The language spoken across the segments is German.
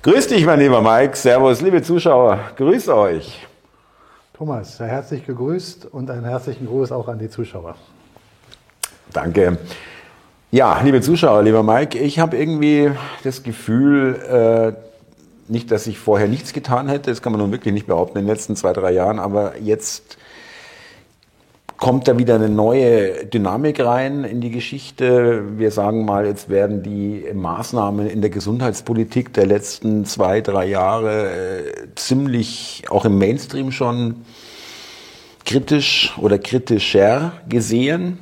Grüß dich, mein lieber Mike. Servus, liebe Zuschauer. Grüß euch. Thomas, sehr herzlich gegrüßt und einen herzlichen Gruß auch an die Zuschauer. Danke. Ja, liebe Zuschauer, lieber Mike, ich habe irgendwie das Gefühl, äh, nicht, dass ich vorher nichts getan hätte, das kann man nun wirklich nicht behaupten in den letzten zwei, drei Jahren, aber jetzt kommt da wieder eine neue Dynamik rein in die Geschichte. Wir sagen mal, jetzt werden die Maßnahmen in der Gesundheitspolitik der letzten zwei, drei Jahre äh, ziemlich auch im Mainstream schon kritisch oder kritischer gesehen.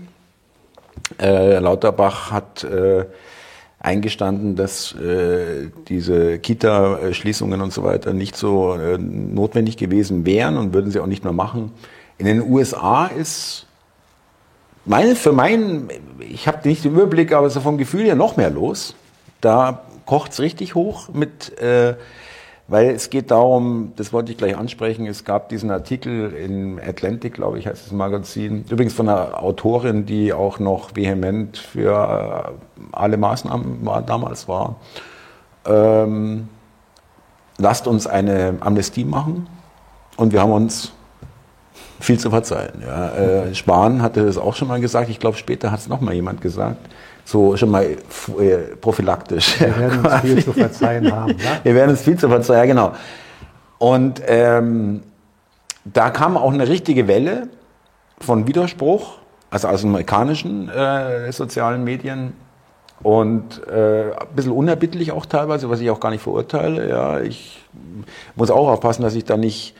Äh, Lauterbach hat äh, eingestanden, dass äh, diese Kita-Schließungen und so weiter nicht so äh, notwendig gewesen wären und würden sie auch nicht mehr machen. In den USA ist meine, für meinen, ich habe nicht den Überblick, aber so vom Gefühl her noch mehr los. Da kocht's richtig hoch mit, äh, weil es geht darum, das wollte ich gleich ansprechen, es gab diesen Artikel in Atlantic, glaube ich, heißt das Magazin, übrigens von einer Autorin, die auch noch vehement für äh, alle Maßnahmen war, damals war. Ähm, lasst uns eine Amnestie machen und wir haben uns viel zu verzeihen. Ja. Äh, Spahn hatte das auch schon mal gesagt. Ich glaube, später hat es noch mal jemand gesagt. So schon mal äh, prophylaktisch. Wir werden uns viel zu verzeihen haben. Ja? Wir werden uns viel zu verzeihen, ja, genau. Und ähm, da kam auch eine richtige Welle von Widerspruch, also aus amerikanischen äh, sozialen Medien und äh, ein bisschen unerbittlich auch teilweise, was ich auch gar nicht verurteile. Ja, ich muss auch aufpassen, dass ich da nicht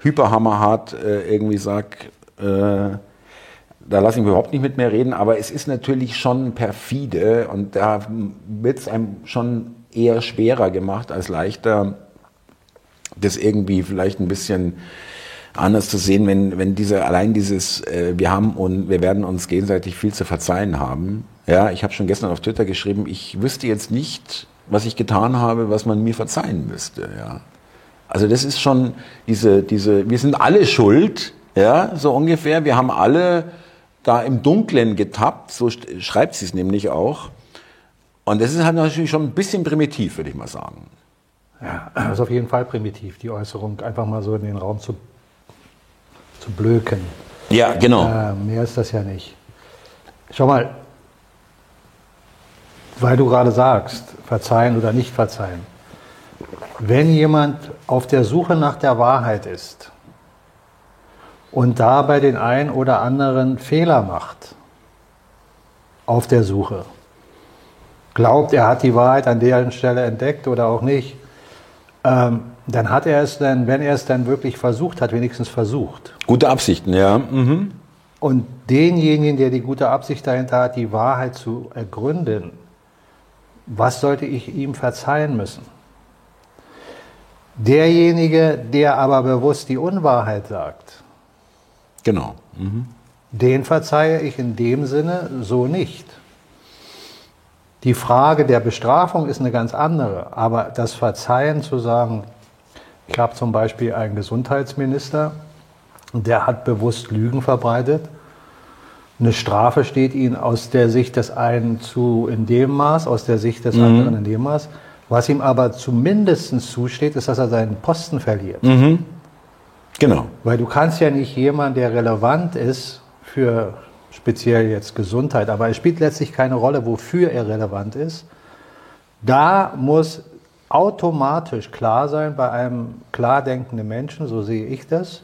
hyperhammerhart äh, irgendwie sage, äh, da lasse ich mich überhaupt nicht mit mehr reden, aber es ist natürlich schon perfide und da wird es einem schon eher schwerer gemacht als leichter, das irgendwie vielleicht ein bisschen anders zu sehen, wenn, wenn diese, allein dieses, äh, wir haben und wir werden uns gegenseitig viel zu verzeihen haben. Ja, ich habe schon gestern auf Twitter geschrieben, ich wüsste jetzt nicht, was ich getan habe, was man mir verzeihen müsste. Ja. Also das ist schon diese, diese, wir sind alle schuld, ja, so ungefähr. Wir haben alle da im Dunklen getappt, so schreibt sie es nämlich auch. Und das ist halt natürlich schon ein bisschen primitiv, würde ich mal sagen. Ja, das ist auf jeden Fall primitiv, die Äußerung einfach mal so in den Raum zu, zu blöken. Ja, genau. Äh, mehr ist das ja nicht. Schau mal, weil du gerade sagst, verzeihen oder nicht verzeihen. Wenn jemand auf der Suche nach der Wahrheit ist und dabei den einen oder anderen Fehler macht auf der Suche, glaubt, er hat die Wahrheit an der Stelle entdeckt oder auch nicht, ähm, dann hat er es dann, wenn er es dann wirklich versucht hat, wenigstens versucht. Gute Absichten, ja. Mhm. Und denjenigen, der die gute Absicht dahinter hat, die Wahrheit zu ergründen, was sollte ich ihm verzeihen müssen? Derjenige, der aber bewusst die Unwahrheit sagt, genau. Mhm. den verzeihe ich in dem Sinne so nicht. Die Frage der Bestrafung ist eine ganz andere, aber das Verzeihen zu sagen, ich habe zum Beispiel einen Gesundheitsminister, der hat bewusst Lügen verbreitet. Eine Strafe steht ihm aus der Sicht des einen zu in dem Maß, aus der Sicht des mhm. anderen in dem Maß. Was ihm aber zumindest zusteht, ist, dass er seinen Posten verliert. Mhm. Genau. Weil du kannst ja nicht jemand, der relevant ist für speziell jetzt Gesundheit, aber es spielt letztlich keine Rolle, wofür er relevant ist. Da muss automatisch klar sein bei einem klar denkenden Menschen, so sehe ich das,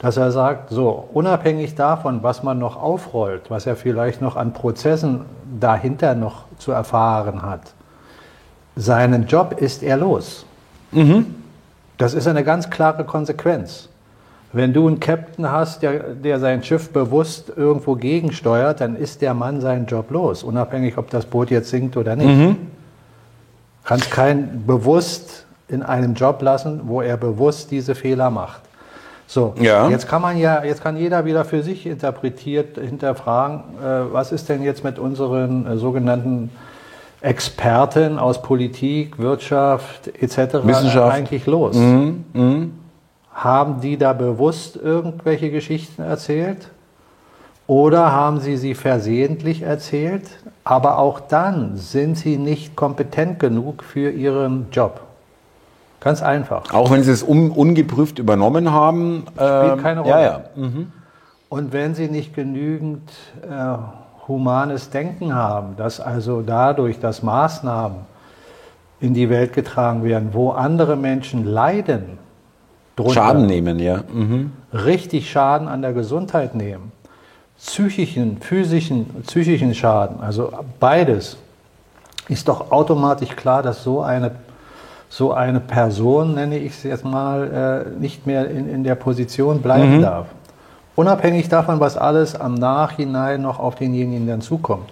dass er sagt, so unabhängig davon, was man noch aufrollt, was er vielleicht noch an Prozessen dahinter noch zu erfahren hat, seinen Job ist er los. Mhm. Das ist eine ganz klare Konsequenz. Wenn du einen Captain hast, der, der sein Schiff bewusst irgendwo gegensteuert, dann ist der Mann seinen Job los, unabhängig, ob das Boot jetzt sinkt oder nicht. Mhm. Kannst keinen bewusst in einem Job lassen, wo er bewusst diese Fehler macht. So, ja. jetzt kann man ja, jetzt kann jeder wieder für sich interpretiert hinterfragen, äh, was ist denn jetzt mit unseren äh, sogenannten Experten aus Politik, Wirtschaft etc. Wissenschaft. eigentlich los? Mhm. Mhm. Haben die da bewusst irgendwelche Geschichten erzählt? Oder haben sie sie versehentlich erzählt? Aber auch dann sind sie nicht kompetent genug für ihren Job. Ganz einfach. Auch wenn sie es un ungeprüft übernommen haben. Spielt keine Rolle. Ja, ja. Mhm. Und wenn sie nicht genügend äh, humanes Denken haben, dass also dadurch, dass Maßnahmen in die Welt getragen werden, wo andere Menschen leiden, drunter, Schaden nehmen, ja. Mhm. richtig Schaden an der Gesundheit nehmen, psychischen, physischen, psychischen Schaden, also beides, ist doch automatisch klar, dass so eine, so eine Person, nenne ich es jetzt mal, äh, nicht mehr in, in der Position bleiben darf. Unabhängig davon, was alles am Nachhinein noch auf denjenigen dann zukommt.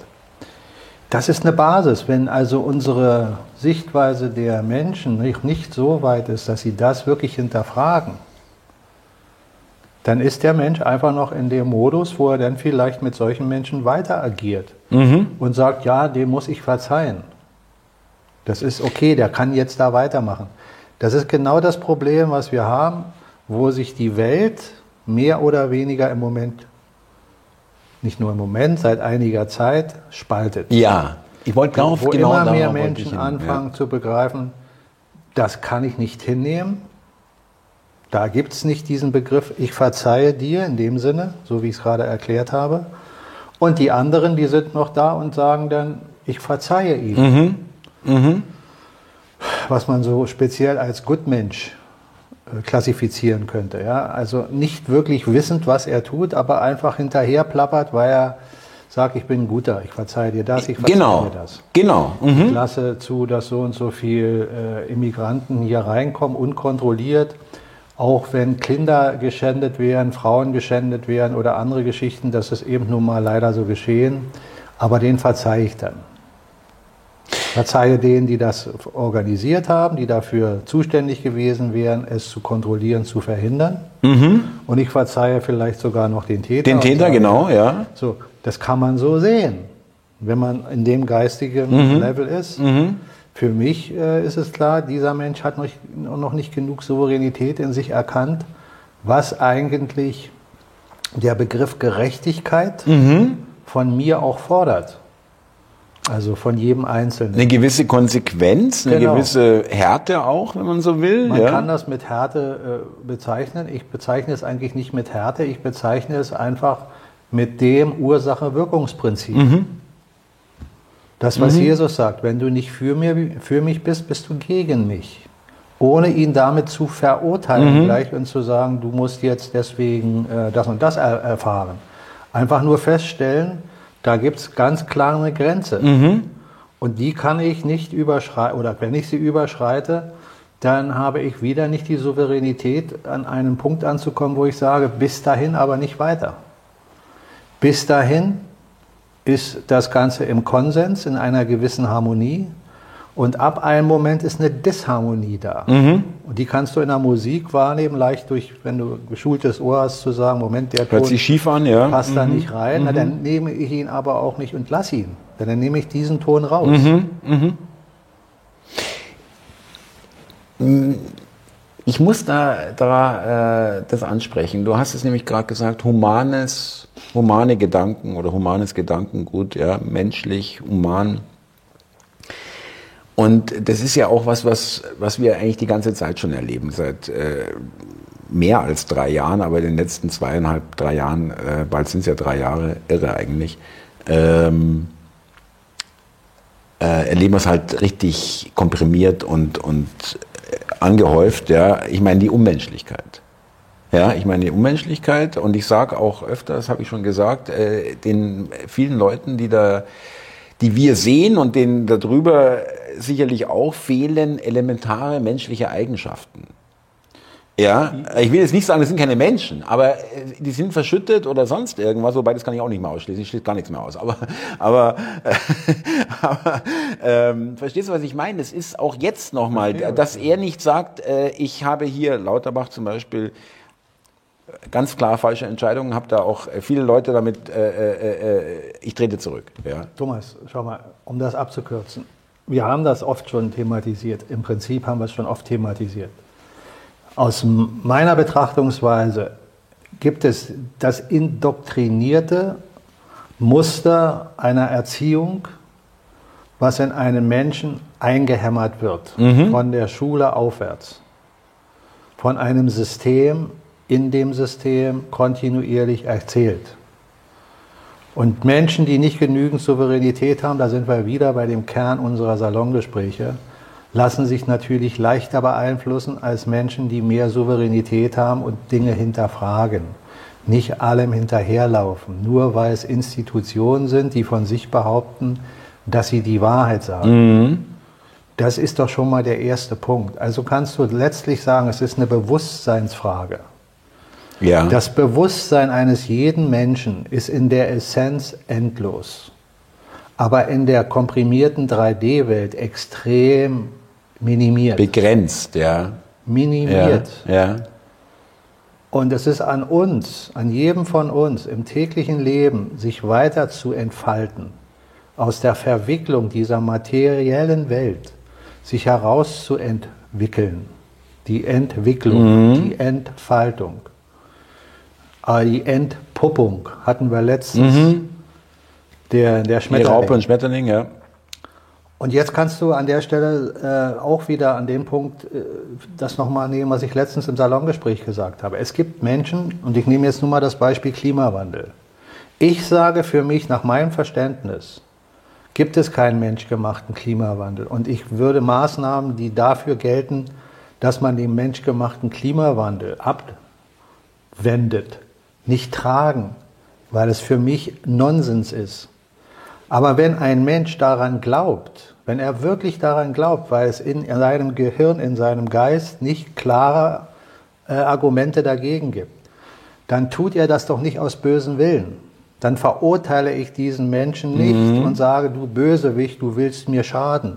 Das ist eine Basis. Wenn also unsere Sichtweise der Menschen nicht, nicht so weit ist, dass sie das wirklich hinterfragen, dann ist der Mensch einfach noch in dem Modus, wo er dann vielleicht mit solchen Menschen weiter agiert und sagt, ja, dem muss ich verzeihen. Das ist okay, der kann jetzt da weitermachen. Das ist genau das Problem, was wir haben, wo sich die Welt mehr oder weniger im Moment, nicht nur im Moment, seit einiger Zeit spaltet. Ja, ich wollte darauf wo genau immer mehr Menschen anfangen zu begreifen, das kann ich nicht hinnehmen. Da gibt es nicht diesen Begriff, ich verzeihe dir in dem Sinne, so wie ich es gerade erklärt habe. Und die anderen, die sind noch da und sagen dann, ich verzeihe ihm. Mhm. Was man so speziell als Gutmensch klassifizieren könnte. Ja? Also nicht wirklich wissend, was er tut, aber einfach hinterher plappert, weil er sagt, ich bin ein Guter, ich verzeihe dir das, ich verzeihe Genau, dir das. genau. Mhm. Ich lasse zu, dass so und so viel äh, Immigranten hier reinkommen, unkontrolliert. Auch wenn Kinder geschändet werden, Frauen geschändet werden oder andere Geschichten, das ist eben nun mal leider so geschehen. Aber den verzeihe ich dann. Verzeihe denen, die das organisiert haben, die dafür zuständig gewesen wären, es zu kontrollieren, zu verhindern. Und ich verzeihe vielleicht sogar noch den Täter. Den Täter, sage, genau, ja. so, das kann man so sehen, wenn man in dem geistigen Mhm. Level ist. Für mich äh, ist es klar, dieser Mensch hat noch, noch nicht genug Souveränität in sich erkannt, was eigentlich der Begriff Gerechtigkeit Mhm. von mir auch fordert. Also von jedem Einzelnen. Eine gewisse Konsequenz, eine Genau. gewisse Härte auch, wenn man so will. Man ja. kann das mit Härte äh, bezeichnen. Ich bezeichne es eigentlich nicht mit Härte, ich bezeichne es einfach mit dem Ursache-Wirkungsprinzip. Das, was Jesus sagt, wenn du nicht für, mir, für mich bist, bist du gegen mich. Ohne ihn damit zu verurteilen gleich und zu sagen, du musst jetzt deswegen äh, das und das er erfahren. Einfach nur feststellen, da gibt es ganz klar eine Grenze. Und die kann ich nicht überschreiten, oder wenn ich sie überschreite, dann habe ich wieder nicht die Souveränität, an einen Punkt anzukommen, wo ich sage, bis dahin aber nicht weiter. Bis dahin ist das Ganze im Konsens, in einer gewissen Harmonie. Und ab einem Moment ist eine Disharmonie da. Und die kannst du in der Musik wahrnehmen, leicht durch, wenn du geschultes Ohr hast, zu sagen, Moment, der Hört Ton sich schief an, ja. passt da nicht rein. Na, dann nehme ich ihn aber auch nicht und lass ihn. Denn dann nehme ich diesen Ton raus. Ich muss da, da äh, das ansprechen. Du hast es nämlich gerade gesagt, humanes, humane Gedanken oder humanes Gedankengut, ja, menschlich, human. Und das ist ja auch was, was, was wir eigentlich die ganze Zeit schon erleben, seit äh, mehr als drei Jahren, aber in den letzten zweieinhalb, drei Jahren, äh, bald sind es ja drei Jahre, irre eigentlich, ähm, äh, erleben wir es halt richtig komprimiert und, und angehäuft. Ja. Ich meine die Unmenschlichkeit. Ja, ich meine die Unmenschlichkeit und ich sage auch öfter, das habe ich schon gesagt, äh, den vielen Leuten, die da, die wir sehen und denen darüber sicherlich auch fehlen elementare menschliche Eigenschaften. Ja, ich will jetzt nicht sagen, das sind keine Menschen, aber äh, die sind verschüttet oder sonst irgendwas, wobei das kann ich auch nicht mehr ausschließen, ich schließe gar nichts mehr aus. Aber, aber, äh, aber ähm, verstehst du, was ich meine? Es ist auch jetzt nochmal, dass er nicht sagt, äh, ich habe hier Lauterbach zum Beispiel ganz klar falsche Entscheidungen, habe da auch äh, viele Leute damit, äh, äh, äh, ich trete zurück. Ja. Thomas, schau mal, um das abzukürzen. Wir haben das oft schon thematisiert. Im Prinzip haben wir es schon oft thematisiert. Aus meiner Betrachtungsweise gibt es das indoktrinierte Muster einer Erziehung, was in einem Menschen eingehämmert wird, von der Schule aufwärts, von einem System, in dem System kontinuierlich erzählt. Und Menschen, die nicht genügend Souveränität haben, da sind wir wieder bei dem Kern unserer Salongespräche, lassen sich natürlich leichter beeinflussen als Menschen, die mehr Souveränität haben und Dinge hinterfragen. Nicht allem hinterherlaufen, nur weil es Institutionen sind, die von sich behaupten, dass sie die Wahrheit sagen. Das ist doch schon mal der erste Punkt. Also kannst du letztlich sagen, es ist eine Bewusstseinsfrage. Ja. Das Bewusstsein eines jeden Menschen ist in der Essenz endlos, aber in der komprimierten 3D-Welt extrem minimiert. Begrenzt, ja. minimiert. Ja. ja. Und es ist an uns, an jedem von uns im täglichen Leben, sich weiter zu entfalten, aus der Verwicklung dieser materiellen Welt, sich herauszuentwickeln. Die Entwicklung, die Entfaltung. Aber die Entpuppung hatten wir letztens. Der, der Die Schmetterling. Raupe und Schmetterling, ja. Und jetzt kannst du an der Stelle äh, auch wieder an dem Punkt äh, das nochmal nehmen, was ich letztens im Salongespräch gesagt habe. Es gibt Menschen, und ich nehme jetzt nur mal das Beispiel Klimawandel. Ich sage für mich, nach meinem Verständnis, gibt es keinen menschgemachten Klimawandel. Und ich würde Maßnahmen, die dafür gelten, dass man den menschgemachten Klimawandel abwendet, nicht tragen, weil es für mich Nonsens ist. Aber wenn ein Mensch daran glaubt, wenn er wirklich daran glaubt, weil es in seinem Gehirn, in seinem Geist nicht klare äh, Argumente dagegen gibt, dann tut er das doch nicht aus bösem Willen. Dann verurteile ich diesen Menschen nicht und sage, du Bösewicht, du willst mir schaden.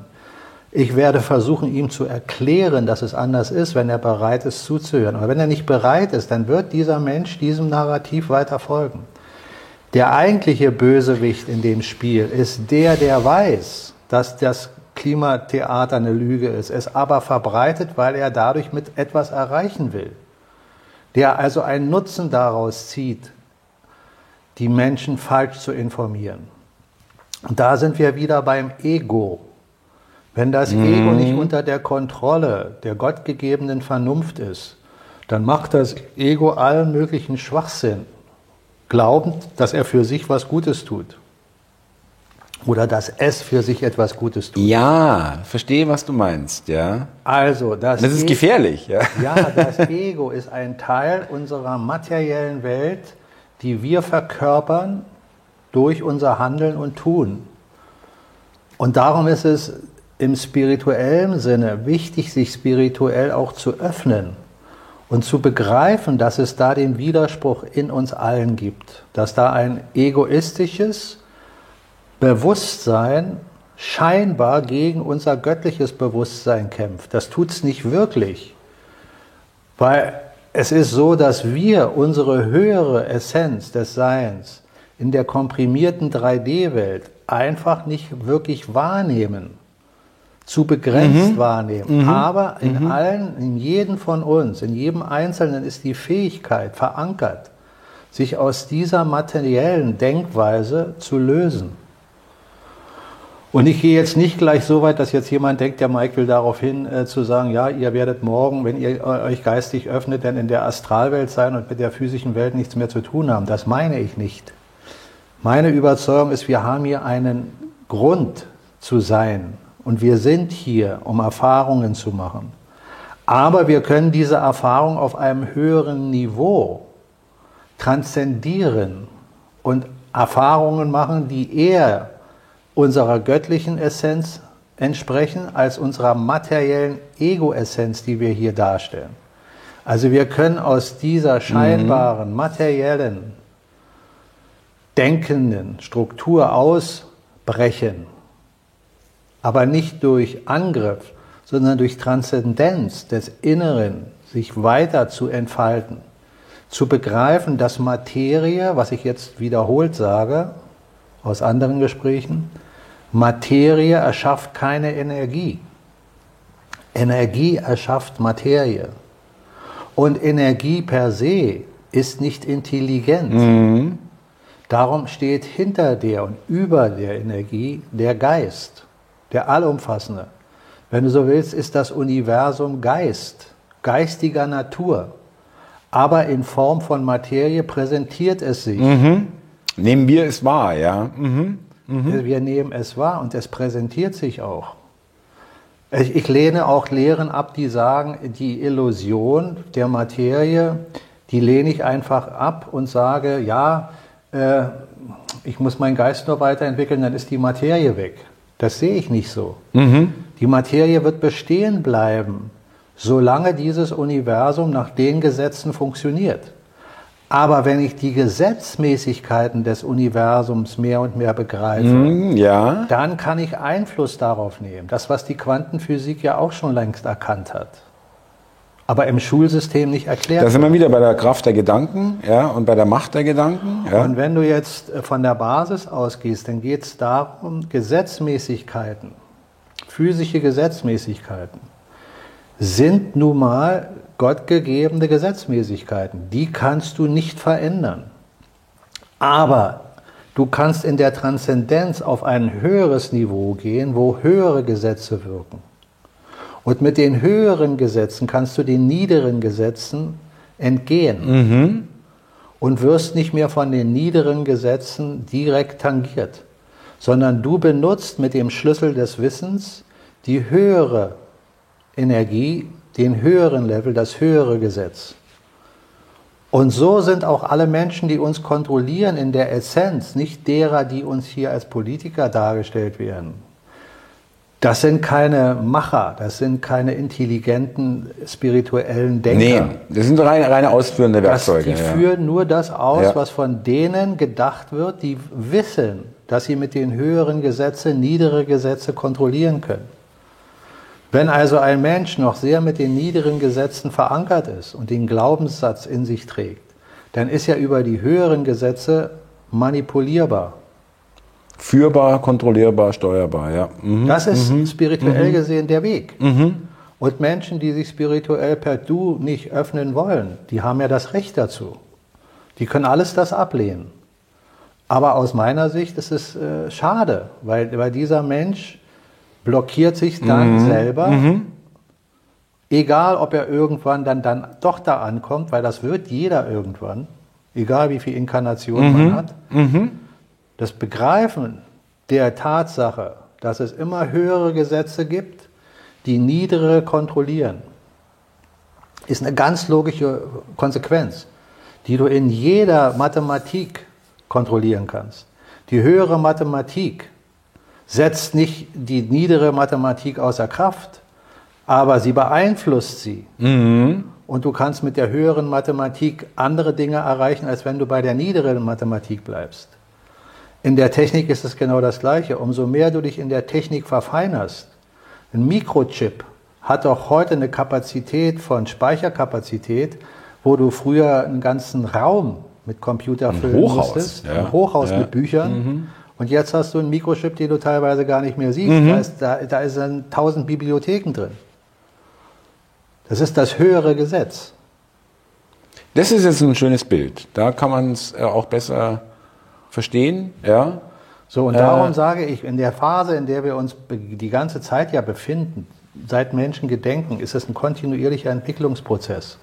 Ich werde versuchen, ihm zu erklären, dass es anders ist, wenn er bereit ist zuzuhören. Aber wenn er nicht bereit ist, dann wird dieser Mensch diesem Narrativ weiter folgen. Der eigentliche Bösewicht in dem Spiel ist der, der weiß, dass das Klimatheater eine Lüge ist, es aber verbreitet, weil er dadurch mit etwas erreichen will. Der also einen Nutzen daraus zieht, die Menschen falsch zu informieren. Und da sind wir wieder beim Ego. Wenn das Ego nicht unter der Kontrolle der gottgegebenen Vernunft ist, dann macht das Ego allen möglichen Schwachsinn, glaubend, dass er für sich was Gutes tut. Oder dass es für sich etwas Gutes tut. Ja, verstehe, was du meinst, ja. Also, das, Das ist E- gefährlich, ja. Ja, das Ego ist ein Teil unserer materiellen Welt, die wir verkörpern durch unser Handeln und Tun. Und darum ist es im spirituellen Sinne wichtig, sich spirituell auch zu öffnen und zu begreifen, dass es da den Widerspruch in uns allen gibt, dass da ein egoistisches Bewusstsein scheinbar gegen unser göttliches Bewusstsein kämpft. Das tut es nicht wirklich. Weil es ist so, dass wir unsere höhere Essenz des Seins in der komprimierten 3D-Welt einfach nicht wirklich wahrnehmen, zu begrenzt wahrnehmen. Aber in allen, in jedem von uns, in jedem Einzelnen ist die Fähigkeit verankert, sich aus dieser materiellen Denkweise zu lösen. Und ich gehe jetzt nicht gleich so weit, dass jetzt jemand denkt, der Mike will darauf hin äh, zu sagen, ja, ihr werdet morgen, wenn ihr euch geistig öffnet, dann in der Astralwelt sein und mit der physischen Welt nichts mehr zu tun haben. Das meine ich nicht. Meine Überzeugung ist, wir haben hier einen Grund zu sein und wir sind hier, um Erfahrungen zu machen. Aber wir können diese Erfahrung auf einem höheren Niveau transzendieren und Erfahrungen machen, die eher unserer göttlichen Essenz entsprechen als unserer materiellen Ego-Essenz, die wir hier darstellen. Also wir können aus dieser scheinbaren, materiellen, denkenden Struktur ausbrechen, aber nicht durch Angriff, sondern durch Transzendenz des Inneren sich weiter zu entfalten, zu begreifen, dass Materie, was ich jetzt wiederholt sage, aus anderen Gesprächen, Materie erschafft keine Energie. Energie erschafft Materie. Und Energie per se ist nicht intelligent. Darum steht hinter der und über der Energie der Geist. Der allumfassende. Wenn du so willst, ist das Universum Geist, geistiger Natur. Aber in Form von Materie präsentiert es sich. Mhm. Nehmen wir es wahr, ja. Mhm. Mhm. Wir nehmen es wahr und es präsentiert sich auch. Ich, ich lehne auch Lehren ab, die sagen, die Illusion der Materie, die lehne ich einfach ab und sage, ja, äh, ich muss meinen Geist nur weiterentwickeln, dann ist die Materie weg. Das sehe ich nicht so. Mhm. Die Materie wird bestehen bleiben, solange dieses Universum nach den Gesetzen funktioniert. Aber wenn ich die Gesetzmäßigkeiten des Universums mehr und mehr begreife, mm, ja. dann kann ich Einfluss darauf nehmen. Das, was die Quantenphysik ja auch schon längst erkannt hat. Aber im Schulsystem nicht erklärt. Da sind wir wieder bei der Kraft der Gedanken ja, und bei der Macht der Gedanken. Ja. Und wenn du jetzt äh, von der Basis ausgehst, dann geht es darum, Gesetzmäßigkeiten, physische Gesetzmäßigkeiten sind nun mal gottgegebene Gesetzmäßigkeiten. Die kannst du nicht verändern. Aber du kannst in der Transzendenz auf ein höheres Niveau gehen, wo höhere Gesetze wirken. Und mit den höheren Gesetzen kannst du den niederen Gesetzen entgehen. Mhm. Und wirst nicht mehr von den niederen Gesetzen direkt tangiert, sondern du benutzt mit dem Schlüssel des Wissens die höhere Energie den höheren Level, das höhere Gesetz. Und so sind auch alle Menschen, die uns kontrollieren, in der Essenz nicht derer, die uns hier als Politiker dargestellt werden. Das sind keine Macher, das sind keine intelligenten, spirituellen Denker. Nee, das sind reine, reine ausführende Werkzeuge. Das, die ja. führen nur das aus, ja. was von denen gedacht wird, die wissen, dass sie mit den höheren Gesetzen niedere Gesetze kontrollieren können. Wenn also ein Mensch noch sehr mit den niederen Gesetzen verankert ist und den Glaubenssatz in sich trägt, dann ist er über die höheren Gesetze manipulierbar. Führbar, kontrollierbar, steuerbar, ja. Mhm. Das ist mhm. spirituell mhm. gesehen der Weg. Mhm. Und Menschen, die sich spirituell per Du nicht öffnen wollen, die haben ja das Recht dazu. Die können alles das ablehnen. Aber aus meiner Sicht ist es äh, schade, weil, weil dieser Mensch blockiert sich dann mhm. selber. Mhm. Egal, ob er irgendwann dann, dann doch da ankommt, weil das wird jeder irgendwann, egal wie viel Inkarnation man hat. Das Begreifen der Tatsache, dass es immer höhere Gesetze gibt, die niedere kontrollieren, ist eine ganz logische Konsequenz, die du in jeder Mathematik kontrollieren kannst. Die höhere Mathematik setzt nicht die niedere Mathematik außer Kraft, aber sie beeinflusst sie. Mhm. Und du kannst mit der höheren Mathematik andere Dinge erreichen, als wenn du bei der niederen Mathematik bleibst. In der Technik ist es genau das Gleiche. Umso mehr du dich in der Technik verfeinerst, ein Mikrochip hat auch heute eine Kapazität von Speicherkapazität, wo du früher einen ganzen Raum mit Computer ein füllen Hochhaus, musstest, ja. ein Hochhaus ja. mit Büchern. Mhm. Und jetzt hast du einen Mikrochip, den du teilweise gar nicht mehr siehst. Mhm. Da, ist, da, da ist dann tausend Bibliotheken drin. Das ist das höhere Gesetz. Das ist jetzt ein schönes Bild. Da kann man es äh, auch besser verstehen. Ja. So, und darum äh, sage ich, in der Phase, in der wir uns die ganze Zeit ja befinden, seit Menschen gedenken, ist es ein kontinuierlicher Entwicklungsprozess.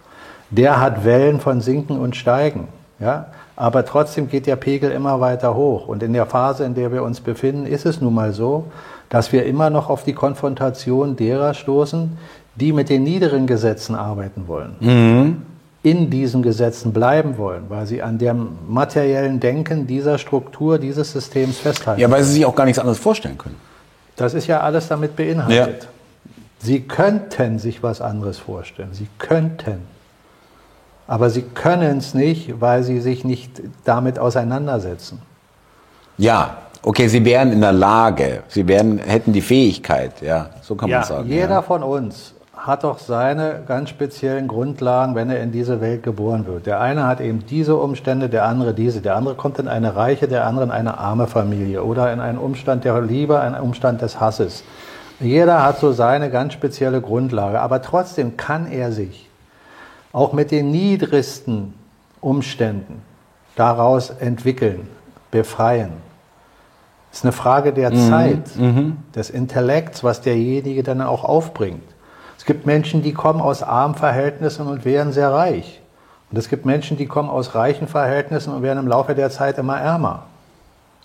Der hat Wellen von Sinken und Steigen. Ja? Aber trotzdem geht der Pegel immer weiter hoch. Und in der Phase, in der wir uns befinden, ist es nun mal so, dass wir immer noch auf die Konfrontation derer stoßen, die mit den niederen Gesetzen arbeiten wollen. Mhm. In diesen Gesetzen bleiben wollen, weil sie an dem materiellen Denken dieser Struktur, dieses Systems festhalten. Ja, weil sie sich auch gar nichts anderes vorstellen können. Das ist ja alles damit beinhaltet. Ja. Sie könnten sich was anderes vorstellen. Sie könnten. Aber sie können es nicht, weil sie sich nicht damit auseinandersetzen. Ja, okay, sie wären in der Lage, sie wären, hätten die Fähigkeit, ja, so kann ja, man sagen. Jeder ja. von uns hat doch seine ganz speziellen Grundlagen, wenn er in diese Welt geboren wird. Der eine hat eben diese Umstände, der andere diese. Der andere kommt in eine reiche, der andere in eine arme Familie oder in einen Umstand der Liebe, einen Umstand des Hasses. Jeder hat so seine ganz spezielle Grundlage, aber trotzdem kann er sich auch mit den niedrigsten Umständen daraus entwickeln, befreien. Es ist eine Frage der Zeit, des Intellekts, was derjenige dann auch aufbringt. Es gibt Menschen, die kommen aus armen Verhältnissen und werden sehr reich. Und es gibt Menschen, die kommen aus reichen Verhältnissen und werden im Laufe der Zeit immer ärmer.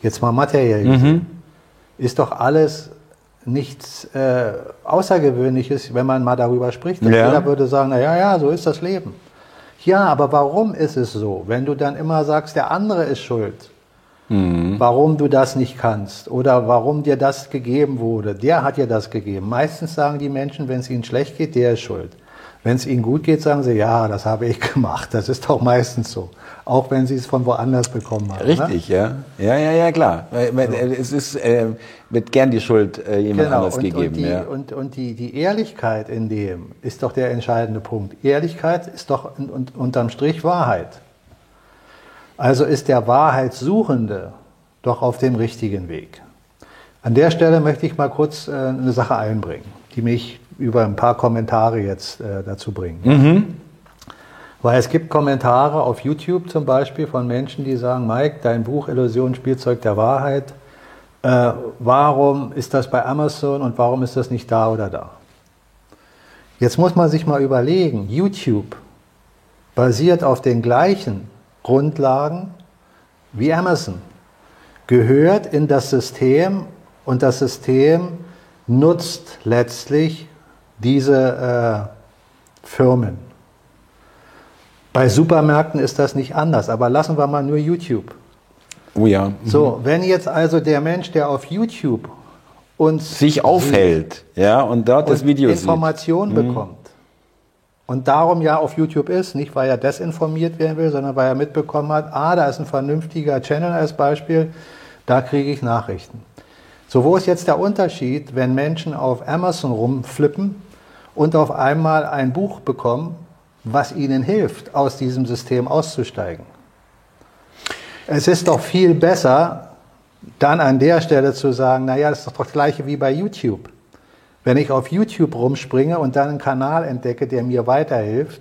Jetzt mal materiell gesehen. Ist doch alles nichts äh, Außergewöhnliches, wenn man mal darüber spricht. Ja. Jeder würde sagen, na ja, ja, so ist das Leben. Ja, aber warum ist es so? Wenn du dann immer sagst, der andere ist schuld, warum du das nicht kannst oder warum dir das gegeben wurde, der hat dir das gegeben. Meistens sagen die Menschen, wenn es ihnen schlecht geht, der ist schuld. Wenn es ihnen gut geht, sagen sie, ja, das habe ich gemacht. Das ist doch meistens so. Auch wenn sie es von woanders bekommen haben. Ne? Richtig, ja. Ja, ja, ja, klar. Äh, Es ist, äh, wird gern die Schuld äh, jemand Genau, anders und, gegeben. und, die, ja. und, und die, die Ehrlichkeit in dem ist doch der entscheidende Punkt. Ehrlichkeit ist doch un- un- unterm Strich Wahrheit. Also ist der Wahrheitssuchende doch auf dem richtigen Weg. An der Stelle möchte ich mal kurz äh, eine Sache einbringen, die mich über ein paar Kommentare jetzt äh, dazu bringen. Weil es gibt Kommentare auf YouTube zum Beispiel von Menschen, die sagen, Mike, dein Buch Illusion, Spielzeug der Wahrheit, äh, warum ist das bei Amazon und warum ist das nicht da oder da? Jetzt muss man sich mal überlegen, YouTube basiert auf den gleichen Grundlagen wie Amazon, gehört in das System und das System nutzt letztlich diese äh, Firmen. Bei Supermärkten ist das nicht anders, aber lassen wir mal nur YouTube. oh ja. So, wenn jetzt also der Mensch, der auf YouTube uns Sich aufhält, ja, und dort das und Video sieht. Informationen bekommt und darum ja auf YouTube ist, nicht weil er desinformiert werden will, sondern weil er mitbekommen hat, ah, da ist ein vernünftiger Channel als Beispiel, da kriege ich Nachrichten. So, wo ist jetzt der Unterschied, wenn Menschen auf Amazon rumflippen und auf einmal ein Buch bekommen, was ihnen hilft, aus diesem System auszusteigen? Es ist doch viel besser, dann an der Stelle zu sagen, naja, das ist doch das gleiche wie bei YouTube. Wenn ich auf YouTube rumspringe und dann einen Kanal entdecke, der mir weiterhilft,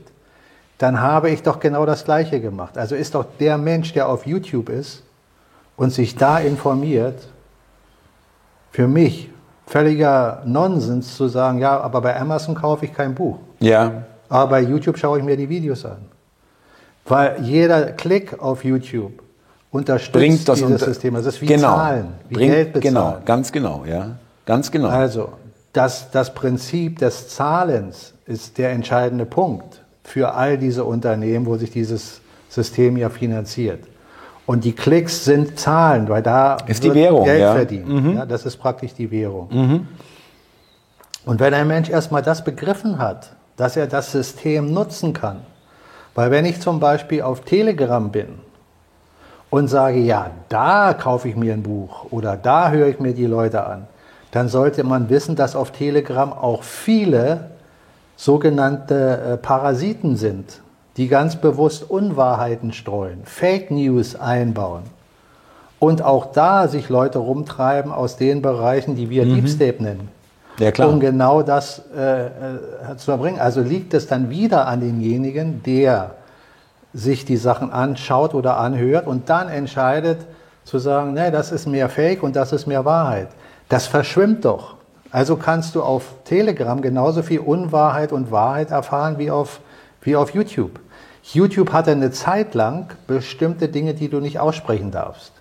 dann habe ich doch genau das Gleiche gemacht. Also ist doch der Mensch, der auf YouTube ist und sich da informiert, für mich völliger Nonsens zu sagen, ja, aber bei Amazon kaufe ich kein Buch. Ja, Aber bei YouTube schaue ich mir die Videos an. Weil jeder Klick auf YouTube unterstützt bringt das dieses unter- System. Das ist wie genau, Zahlen, wie bringt, Geld bezahlen. Genau, ganz genau, ja. Ganz genau. Also, das, das Prinzip des Zahlens ist der entscheidende Punkt für all diese Unternehmen, wo sich dieses System ja finanziert. Und die Klicks sind Zahlen, weil da Ist die Währung, Geld ja. Mhm. verdient. Ja, das ist praktisch die Währung. Und wenn ein Mensch erstmal das begriffen hat, dass er das System nutzen kann, weil wenn ich zum Beispiel auf Telegram bin und sage, ja, da kaufe ich mir ein Buch oder da höre ich mir die Leute an, dann sollte man wissen, dass auf Telegram auch viele sogenannte äh, Parasiten sind, die ganz bewusst Unwahrheiten streuen, Fake News einbauen. Und auch da sich Leute rumtreiben aus den Bereichen, die wir Deep State nennen. Ja, klar. Um genau das äh, äh, zu erbringen. Also liegt es dann wieder an demjenigen, der sich die Sachen anschaut oder anhört und dann entscheidet zu sagen, nee, das ist mehr Fake und das ist mehr Wahrheit. Das verschwimmt doch. Also kannst du auf Telegram genauso viel Unwahrheit und Wahrheit erfahren wie auf, wie auf YouTube. YouTube hatte eine Zeit lang bestimmte Dinge, die du nicht aussprechen darfst.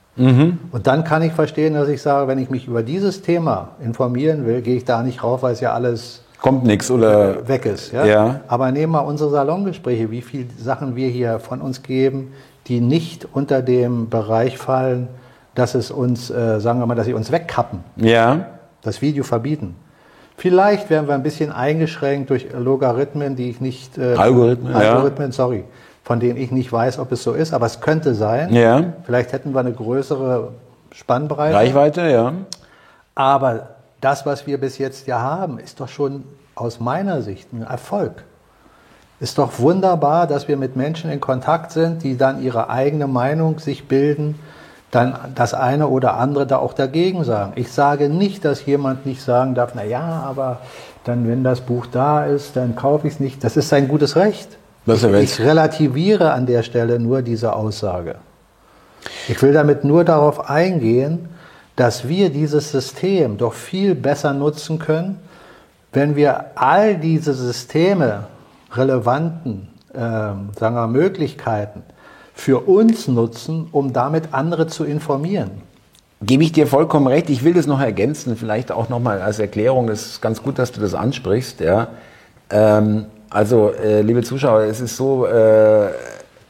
Und dann kann ich verstehen, dass ich sage, wenn ich mich über dieses Thema informieren will, gehe ich da nicht rauf, weil es ja alles Kommt nichts oder weg ist. Ja? Ja. Aber nehmen wir unsere Salongespräche, wie viele Sachen wir hier von uns geben, die nicht unter dem Bereich fallen, dass es uns, äh, sagen wir mal, dass sie uns wegkappen, ja, das Video verbieten. Vielleicht werden wir ein bisschen eingeschränkt durch Logarithmen, die ich nicht äh, Algorithmen, ja. Algorithmen, sorry, von denen ich nicht weiß, ob es so ist, aber es könnte sein. ja. Vielleicht hätten wir eine größere Spannbreite. Reichweite, ja. Aber das, was wir bis jetzt ja haben, ist doch schon aus meiner Sicht ein Erfolg. Ist doch wunderbar, dass wir mit Menschen in Kontakt sind, die dann ihre eigene Meinung sich bilden, dann das eine oder andere da auch dagegen sagen. Ich sage nicht, dass jemand nicht sagen darf, na ja, aber dann, wenn das Buch da ist, dann kaufe ich es nicht. Das ist sein gutes Recht. Will. Ich relativiere an der Stelle nur diese Aussage. Ich will damit nur darauf eingehen, dass wir dieses System doch viel besser nutzen können, wenn wir all diese Systeme, relevanten äh, sagen wir, Möglichkeiten für uns nutzen, um damit andere zu informieren. Gebe ich dir vollkommen recht. Ich will das noch ergänzen, vielleicht auch nochmal als Erklärung. Es ist ganz gut, dass du das ansprichst. Ja. Ähm, also, äh, liebe Zuschauer, es ist so, äh,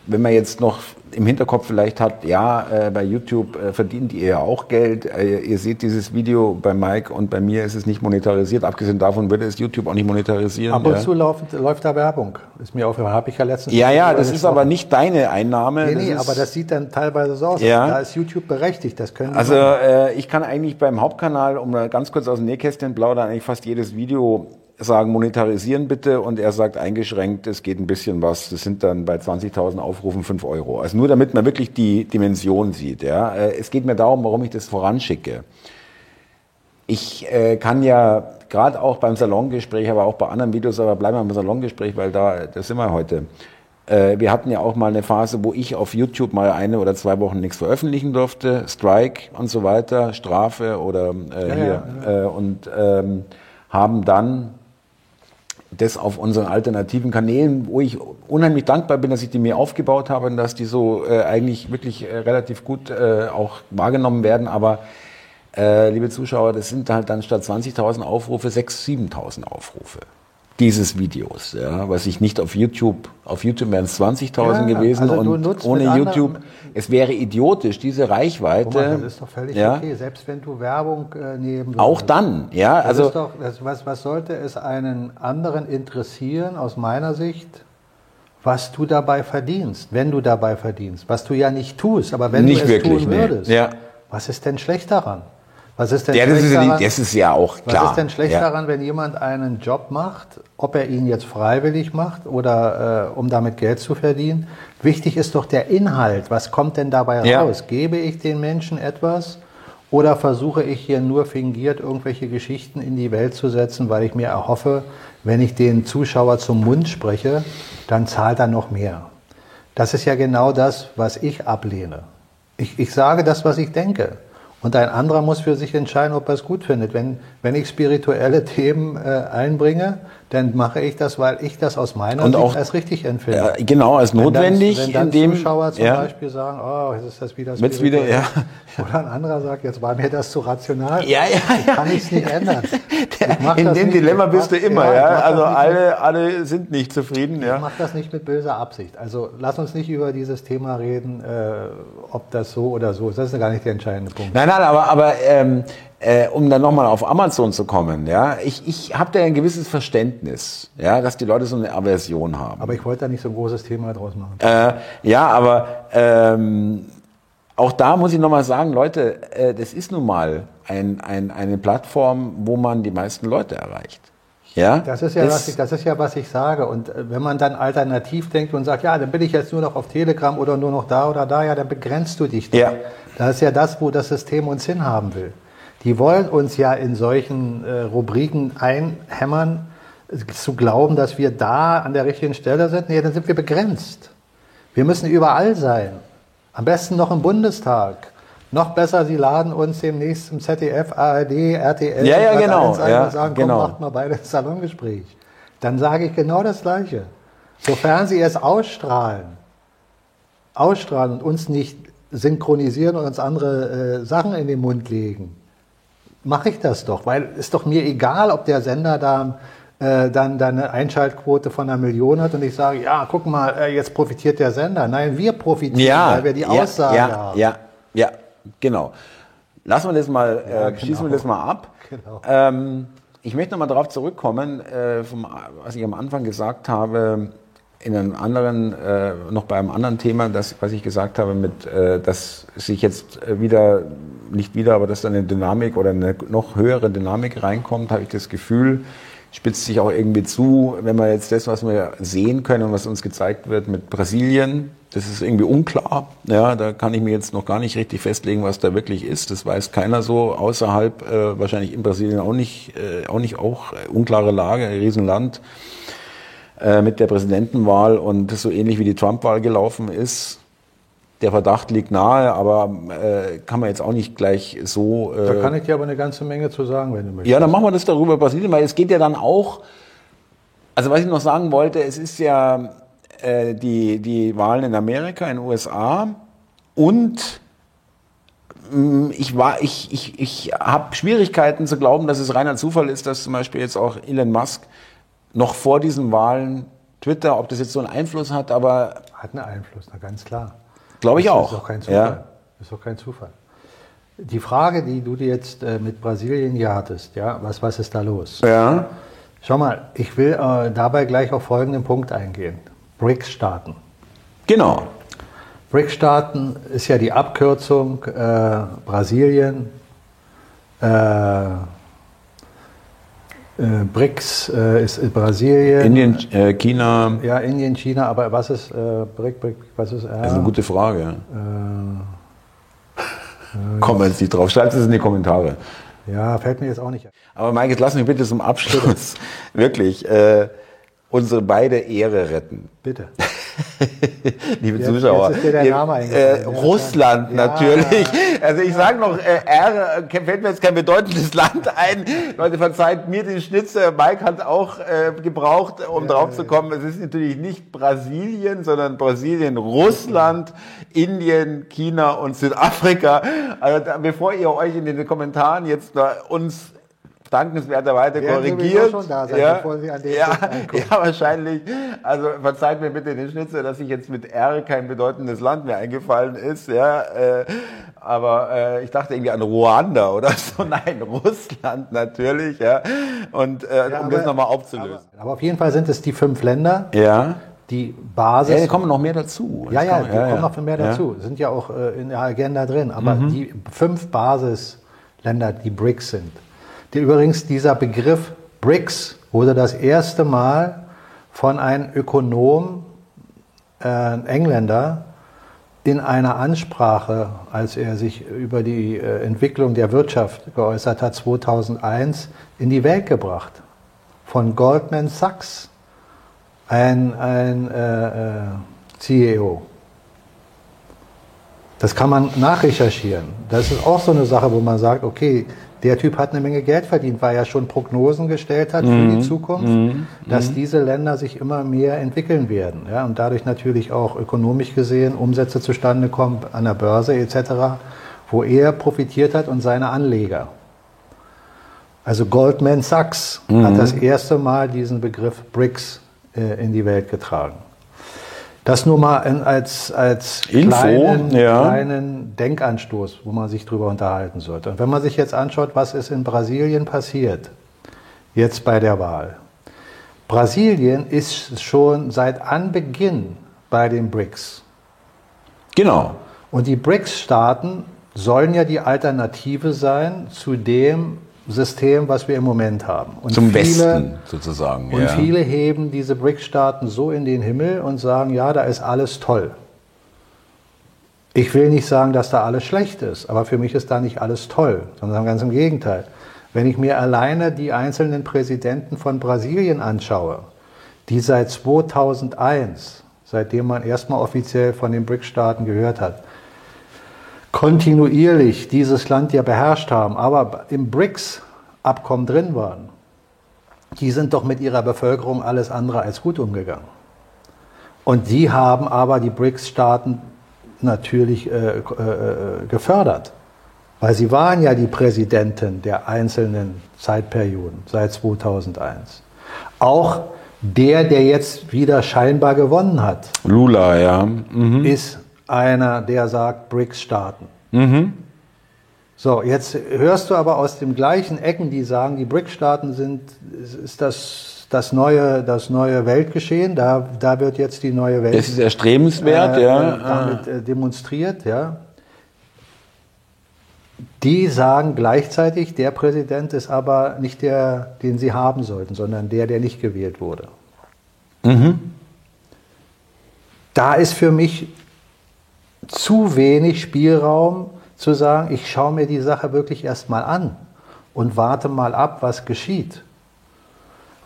wenn man jetzt noch im Hinterkopf vielleicht hat, ja, äh, bei YouTube äh, verdient ihr ja auch Geld. Äh, ihr seht dieses Video bei Mike und bei mir ist es nicht monetarisiert. Abgesehen davon würde es YouTube auch nicht monetarisieren. Ab und ja. zu läuft, läuft da Werbung. Ist mir aufgefallen, habe ich ja letztens. Ja, ja, das ist aber nicht deine Einnahme. Nee, nee, das aber das sieht dann teilweise so aus. Ja. Da ist YouTube berechtigt. Das können also äh, ich kann eigentlich beim Hauptkanal, um da ganz kurz aus dem Nähkästchen plaudern, eigentlich fast jedes Video sagen, monetarisieren bitte und er sagt eingeschränkt, es geht ein bisschen was. Das sind dann bei 20.000 Aufrufen 5 Euro. Also nur damit man wirklich die Dimension sieht. Ja. Äh, es geht mir darum, warum ich das voranschicke. Ich äh, kann ja gerade auch beim Salongespräch, aber auch bei anderen Videos, aber bleiben wir beim Salongespräch, weil da, das sind wir heute. Äh, wir hatten ja auch mal eine Phase, wo ich auf YouTube mal eine oder zwei Wochen nichts veröffentlichen durfte, Strike und so weiter, Strafe oder äh, ja, hier. Ja, ja. Äh, und ähm, haben dann das auf unseren alternativen Kanälen, wo ich unheimlich dankbar bin, dass ich die mir aufgebaut habe und dass die so äh, eigentlich wirklich äh, relativ gut äh, auch wahrgenommen werden. Aber äh, liebe Zuschauer, das sind halt dann statt 20.000 Aufrufe 6.000, 7.000 Aufrufe dieses Videos, ja, was ich nicht auf YouTube, auf YouTube wären es 20.000 ja, gewesen also und ohne YouTube, es wäre idiotisch, diese Reichweite. Mal, das ist doch völlig ja, okay, selbst wenn du Werbung äh, nehmen Auch dann, ja, das also. Doch, das, was, was sollte es einen anderen interessieren, aus meiner Sicht, was du dabei verdienst, wenn du dabei verdienst, was du ja nicht tust, aber wenn nicht du es wirklich, tun würdest, nee. ja. was ist denn schlecht daran? Was ist denn ja, das, ist, daran, das ist ja auch klar. Was ist denn schlecht ja. daran, wenn jemand einen Job macht, ob er ihn jetzt freiwillig macht oder äh, um damit Geld zu verdienen? Wichtig ist doch der Inhalt. Was kommt denn dabei ja. raus? Gebe ich den Menschen etwas oder versuche ich hier nur fingiert irgendwelche Geschichten in die Welt zu setzen, weil ich mir erhoffe, wenn ich den Zuschauer zum Mund spreche, dann zahlt er noch mehr. Das ist ja genau das, was ich ablehne. Ich, ich sage das, was ich denke. Und ein anderer muss für sich entscheiden, ob er es gut findet. Wenn, wenn ich spirituelle Themen äh, einbringe, dann mache ich das, weil ich das aus meiner und Sicht auch, als richtig empfinde. Ja, genau, als notwendig. Wenn dann, wenn dann Zuschauer zum ja. Beispiel sagen, oh, jetzt ist das wieder spirituell. Wieder, ja. Oder ein anderer sagt, jetzt war mir das zu rational. Ja, ja, ja. Kann ich es nicht ändern. In dem Dilemma bist du immer, ja. Also alle, alle sind nicht zufrieden, ja. Ich mache das nicht mit böser Absicht. Also lass uns nicht über dieses Thema reden, äh, ob das so oder so ist. Das ist gar nicht der entscheidende Punkt. Nein, nein, aber, aber ähm, äh, um dann nochmal auf Amazon zu kommen, ja, ich, ich habe da ein gewisses Verständnis, ja, dass die Leute so eine Aversion haben. Aber ich wollte da nicht so ein großes Thema draus machen. Äh, ja, aber ähm, auch da muss ich nochmal sagen, Leute, äh, das ist nun mal ein, ein, eine Plattform, wo man die meisten Leute erreicht. Ja? Das ist ja, das, was ich, das ist ja, was ich sage. Und äh, wenn man dann alternativ denkt und sagt, ja, dann bin ich jetzt nur noch auf Telegram oder nur noch da oder da, ja, dann begrenzt du dich. Doch. Ja. Das ist ja das, wo das System uns hinhaben will. Die wollen uns ja in solchen äh, Rubriken einhämmern, zu glauben, dass wir da an der richtigen Stelle sind. Nee, dann sind wir begrenzt. Wir müssen überall sein. Am besten noch im Bundestag. Noch besser, Sie laden uns demnächst im ZDF, ARD, RTL, ja, ja, genau. Ja, sagen, komm, genau. macht mal beide ein Salongespräch. Dann sage ich genau das Gleiche. Sofern Sie es ausstrahlen, ausstrahlen und uns nicht synchronisieren und uns andere äh, Sachen in den Mund legen, mache ich das doch, weil es doch mir egal, ob der Sender da äh, dann, dann eine Einschaltquote von einer Million hat und ich sage, ja, guck mal, äh, jetzt profitiert der Sender. Nein, wir profitieren, ja, weil wir die Aussage ja, haben. Ja, ja, genau. Lassen wir das mal, äh, ja, genau. schließen wir das mal ab. Genau. Ähm, ich möchte nochmal darauf zurückkommen, äh, vom, was ich am Anfang gesagt habe, in einem anderen, äh, noch bei einem anderen Thema, das, was ich gesagt habe, mit, äh, dass sich jetzt wieder, nicht wieder, aber dass da eine Dynamik oder eine noch höhere Dynamik reinkommt, habe ich das Gefühl, spitzt sich auch irgendwie zu, wenn wir jetzt das, was wir sehen können und was uns gezeigt wird mit Brasilien, das ist irgendwie unklar. Ja, da kann ich mir jetzt noch gar nicht richtig festlegen, was da wirklich ist. Das weiß keiner so außerhalb, äh, wahrscheinlich in Brasilien auch nicht, äh, auch nicht auch äh, unklare Lage, Riesenland. Äh, mit der Präsidentenwahl und so ähnlich wie die Trump-Wahl gelaufen ist, der Verdacht liegt nahe, aber äh, kann man jetzt auch nicht gleich so. Äh da kann ich dir aber eine ganze Menge zu sagen, wenn du möchtest. Ja, dann machen wir das darüber Brasilien, weil es geht ja dann auch. Also was ich noch sagen wollte, es ist ja äh, die die Wahlen in Amerika, in den USA und mm, ich war, ich, ich, ich habe Schwierigkeiten zu glauben, dass es reiner Zufall ist, dass zum Beispiel jetzt auch Elon Musk noch vor diesen Wahlen Twitter, ob das jetzt so einen Einfluss hat, aber hat einen Einfluss, na ganz klar. Glaube ich das auch. Ist doch kein Zufall. Ja. Ist doch kein Zufall. Die Frage, die du dir jetzt äh, mit Brasilien hier hattest, ja, was, was ist da los? Ja. Schau mal, ich will äh, dabei gleich auf folgenden Punkt eingehen. BRICS-Staaten. Genau. BRICS-Staaten ist ja die Abkürzung äh, Brasilien, äh, BRICS äh, ist Brasilien. Indien, äh, China. Ja, Indien, China, aber was ist äh, BRIC, BRIC, was ist R? Das ist eine gute Frage. Äh, Kommen wir jetzt nicht drauf. Schreibt es in die Kommentare. Ja, fällt mir jetzt auch nicht ein. Aber Mike, jetzt lass mich bitte zum Abschluss wirklich äh, unsere beide Ehre retten. Bitte. Liebe jetzt, Zuschauer, jetzt äh, Russland ja, natürlich. Also ich sage noch, äh, R, äh, fällt mir jetzt kein bedeutendes Land ein. Leute, verzeiht mir den Schnitzer. Mike hat auch äh, gebraucht, um ja, drauf zu kommen. Es ist natürlich nicht Brasilien, sondern Brasilien, Russland, Indien, China und Südafrika. Also bevor ihr euch in den Kommentaren jetzt uns dankenswerterweise korrigiert. Schon da sein, ja, bevor Sie an den ja, ja, wahrscheinlich. Also verzeiht mir bitte den Schnitzer, dass ich jetzt mit R kein bedeutendes Land mehr eingefallen ist. Ja, äh, aber äh, ich dachte irgendwie an Ruanda oder so. Nein, Russland natürlich. Ja, und äh, ja, um aber, das nochmal aufzulösen. Aber, aber, auf jeden Fall sind es die fünf Länder. Ja. Die Basis. Ja, kommen noch mehr dazu. Ja, ja, die ja, kommen noch mehr dazu. Sind ja auch äh, in der Agenda drin. Aber mhm. die fünf Basisländer, die BRICS sind, Übrigens, dieser Begriff BRICS wurde das erste Mal von einem Ökonom, äh, Engländer, in einer Ansprache, als er sich über die äh, Entwicklung der Wirtschaft geäußert hat, 2001, in die Welt gebracht. Von Goldman Sachs, ein, ein äh, äh CEO. Das kann man nachrecherchieren. Das ist auch so eine Sache, wo man sagt, okay, der Typ hat eine Menge Geld verdient, weil er schon Prognosen gestellt hat für die mhm. Zukunft, mhm. dass mhm. diese Länder sich immer mehr entwickeln werden. Ja, und dadurch natürlich auch ökonomisch gesehen Umsätze zustande kommen an der Börse etc., wo er profitiert hat und seine Anleger. Also Goldman Sachs mhm. hat das erste Mal diesen Begriff BRICS äh, in die Welt getragen. Das nur mal als, als Info, kleinen, ja. kleinen Denkanstoß, wo man sich drüber unterhalten sollte. Und wenn man sich jetzt anschaut, was ist in Brasilien passiert, jetzt bei der Wahl. Brasilien ist schon seit Anbeginn bei den BRICS. Genau. Und die BRICS-Staaten sollen ja die Alternative sein zu dem, System, was wir im Moment haben. Und Zum viele, Westen sozusagen. Und ja. viele heben diese BRICS-Staaten so in den Himmel und sagen, ja, da ist alles toll. Ich will nicht sagen, dass da alles schlecht ist, aber für mich ist da nicht alles toll, sondern ganz im Gegenteil. Wenn ich mir alleine die einzelnen Präsidenten von Brasilien anschaue, die seit 2001, seitdem man erstmal offiziell von den BRICS-Staaten gehört hat, kontinuierlich dieses Land ja beherrscht haben, aber im BRICS-Abkommen drin waren, die sind doch mit ihrer Bevölkerung alles andere als gut umgegangen. Und die haben aber die BRICS-Staaten natürlich äh, äh, gefördert, weil sie waren ja die Präsidenten der einzelnen Zeitperioden seit 2001. Auch der, der jetzt wieder scheinbar gewonnen hat, Lula, ja, mhm. ist einer, der sagt BRICS-Staaten. Mhm. So, jetzt hörst du aber aus den gleichen Ecken, die sagen, die BRICS-Staaten sind, ist das, das, neue, das neue Weltgeschehen, da, da wird jetzt die neue Welt. Das ist erstrebenswert, äh, ja. Damit äh, demonstriert, ja. Die sagen gleichzeitig, der Präsident ist aber nicht der, den sie haben sollten, sondern der, der nicht gewählt wurde. Mhm. Da ist für mich zu wenig Spielraum zu sagen, ich schaue mir die Sache wirklich erstmal an und warte mal ab, was geschieht.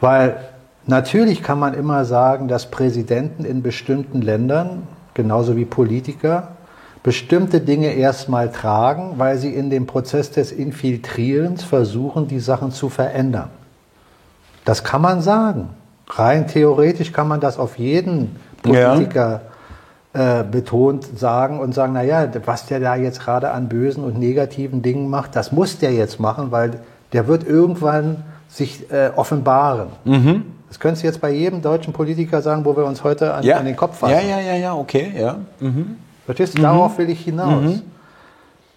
Weil natürlich kann man immer sagen, dass Präsidenten in bestimmten Ländern, genauso wie Politiker, bestimmte Dinge erstmal tragen, weil sie in dem Prozess des Infiltrierens versuchen, die Sachen zu verändern. Das kann man sagen. Rein theoretisch kann man das auf jeden Politiker ja. Äh, betont sagen und sagen, naja, was der da jetzt gerade an bösen und negativen Dingen macht, das muss der jetzt machen, weil der wird irgendwann sich äh, offenbaren. Mhm. Das könntest du jetzt bei jedem deutschen Politiker sagen, wo wir uns heute an, ja. an den Kopf fassen. Ja, ja, ja, ja, okay, ja. Mhm. Verstehst du? Mhm. Darauf will ich hinaus. Mhm.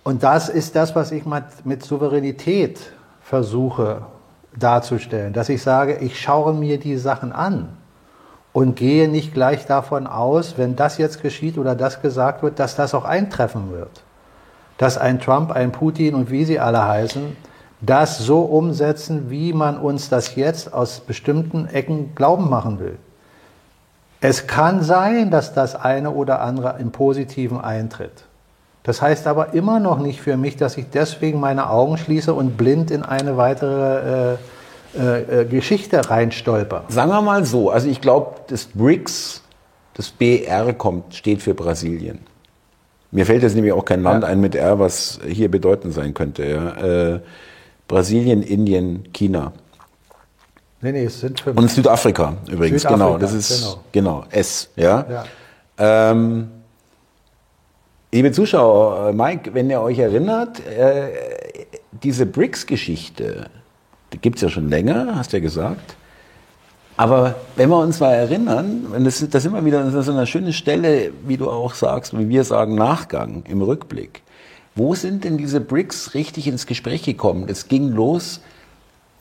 Und das ist das, was ich mit Souveränität versuche darzustellen. Dass ich sage, ich schaue mir die Sachen an und gehe nicht gleich davon aus, wenn das jetzt geschieht oder das gesagt wird, dass das auch eintreffen wird. Dass ein Trump, ein Putin und wie sie alle heißen, das so umsetzen, wie man uns das jetzt aus bestimmten Ecken glauben machen will. Es kann sein, dass das eine oder andere im Positiven eintritt. Das heißt aber immer noch nicht für mich, dass ich deswegen meine Augen schließe und blind in eine weitere äh, äh, äh Geschichte reinstolper. Sagen wir mal so, also ich glaube, das BRICS, das BR kommt, steht für Brasilien. Mir fällt jetzt nämlich auch kein Land ja. ein mit R, was hier bedeutend sein könnte. Ja. Äh, Brasilien, Indien, China. Nee, nee, es sind fünf. Und Südafrika übrigens, Südafrika, genau. Das ist genau, genau S. Ja. ja. Ähm, liebe Zuschauer, äh, Mike, wenn ihr euch erinnert, äh, diese BRICS-Geschichte, gibt es ja schon länger, hast du ja gesagt. Aber wenn wir uns mal erinnern, das, das ist immer wieder so eine schöne Stelle, wie du auch sagst, wie wir sagen, Nachgang im Rückblick. Wo sind denn diese BRICS richtig ins Gespräch gekommen? Es ging los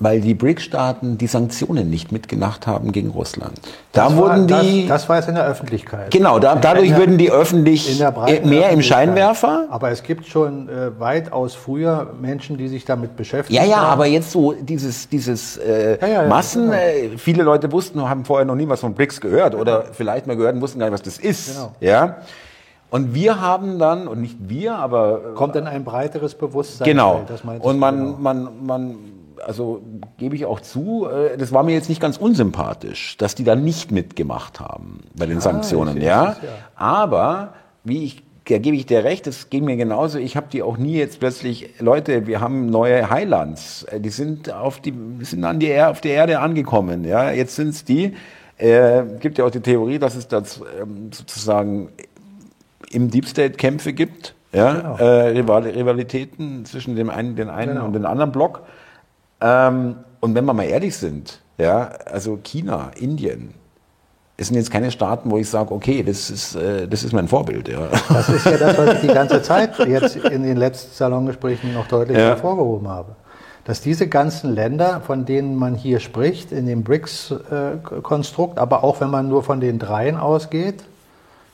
weil die BRICS-Staaten die Sanktionen nicht mitgemacht haben gegen Russland. Da das wurden war, die. Das, das, war jetzt in der Öffentlichkeit. Genau, da, dadurch der, würden die öffentlich mehr im Scheinwerfer. Aber es gibt schon äh, weitaus früher Menschen, die sich damit beschäftigen. Ja, ja, haben. aber jetzt so dieses, dieses äh, ja, ja, ja, Massen. Genau. Äh, viele Leute wussten, haben vorher noch nie was von BRICS gehört oder vielleicht mal gehört und wussten gar nicht, was das ist. Genau. Ja. Und wir haben dann, und nicht wir, aber. Kommt dann ein breiteres Bewusstsein. Genau. und man, genau. man, man also gebe ich auch zu, äh, das war mir jetzt nicht ganz unsympathisch, dass die da nicht mitgemacht haben bei den ah, Sanktionen, ja? ja. Aber wie ich da gebe ich dir recht, das ging mir genauso. Ich habe die auch nie jetzt plötzlich, Leute, wir haben neue Highlands, äh, die sind auf die, sind an die, auf der Erde angekommen, ja. Jetzt sind es die. Äh, gibt ja auch die Theorie, dass es das ähm, sozusagen im Deep State Kämpfe gibt, ja, genau. äh, Rivalitäten zwischen dem einen, den einen genau. und den anderen Block. Ähm, und wenn wir mal ehrlich sind, ja, also China, Indien, es sind jetzt keine Staaten, wo ich sage, okay, das ist, äh, das ist mein Vorbild. Ja. Das ist ja das, was ich die ganze Zeit jetzt in den letzten Salongesprächen noch deutlich ja. hervorgehoben habe. Dass diese ganzen Länder, von denen man hier spricht, in dem BRICS-Konstrukt, aber auch wenn man nur von den dreien ausgeht,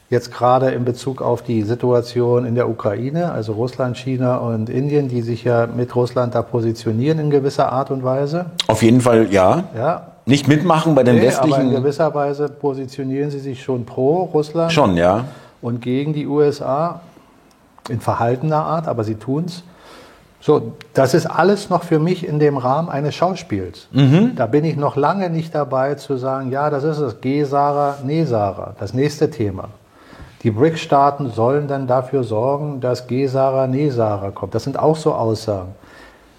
Jetzt gerade in Bezug auf die Situation in der Ukraine, also Russland, China und Indien, die sich ja mit Russland da positionieren in gewisser Art und Weise. Auf jeden Fall ja. ja. Nicht mitmachen bei den nee, westlichen. Aber in gewisser Weise positionieren sie sich schon pro Russland. Schon, ja. Und gegen die USA in verhaltener Art, aber sie tun's. So, das ist alles noch für mich in dem Rahmen eines Schauspiels. Mhm. Da bin ich noch lange nicht dabei zu sagen, ja, das ist es, G Sarah, nee Sarah, das nächste Thema. Die BRIC-Staaten sollen dann dafür sorgen, dass Gesara, Nesara kommt. Das sind auch so Aussagen.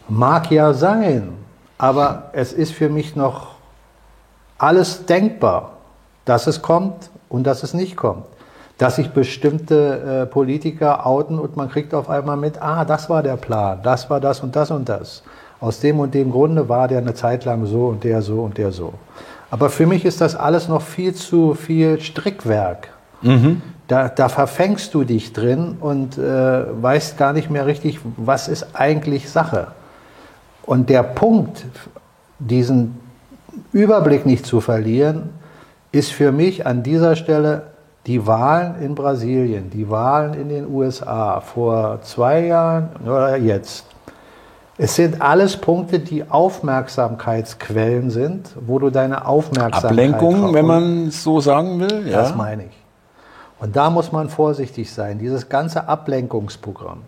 Mag ja sein, aber es ist für mich noch alles denkbar, dass es kommt und dass es nicht kommt. Dass sich bestimmte äh, Politiker outen und man kriegt auf einmal mit, ah, das war der Plan, das war das und das und das. Aus dem und dem Grunde war der eine Zeit lang so und der so und der so. Aber für mich ist das alles noch viel zu viel Strickwerk. Mhm. Da, da verfängst du dich drin und äh, weißt gar nicht mehr richtig, was ist eigentlich Sache. Und der Punkt, diesen Überblick nicht zu verlieren, ist für mich an dieser Stelle die Wahlen in Brasilien, die Wahlen in den USA vor zwei Jahren oder jetzt. Es sind alles Punkte, die Aufmerksamkeitsquellen sind, wo du deine Aufmerksamkeit. Ablenkung, wenn man so sagen will. Ja. Das meine ich. Und da muss man vorsichtig sein, dieses ganze Ablenkungsprogramm.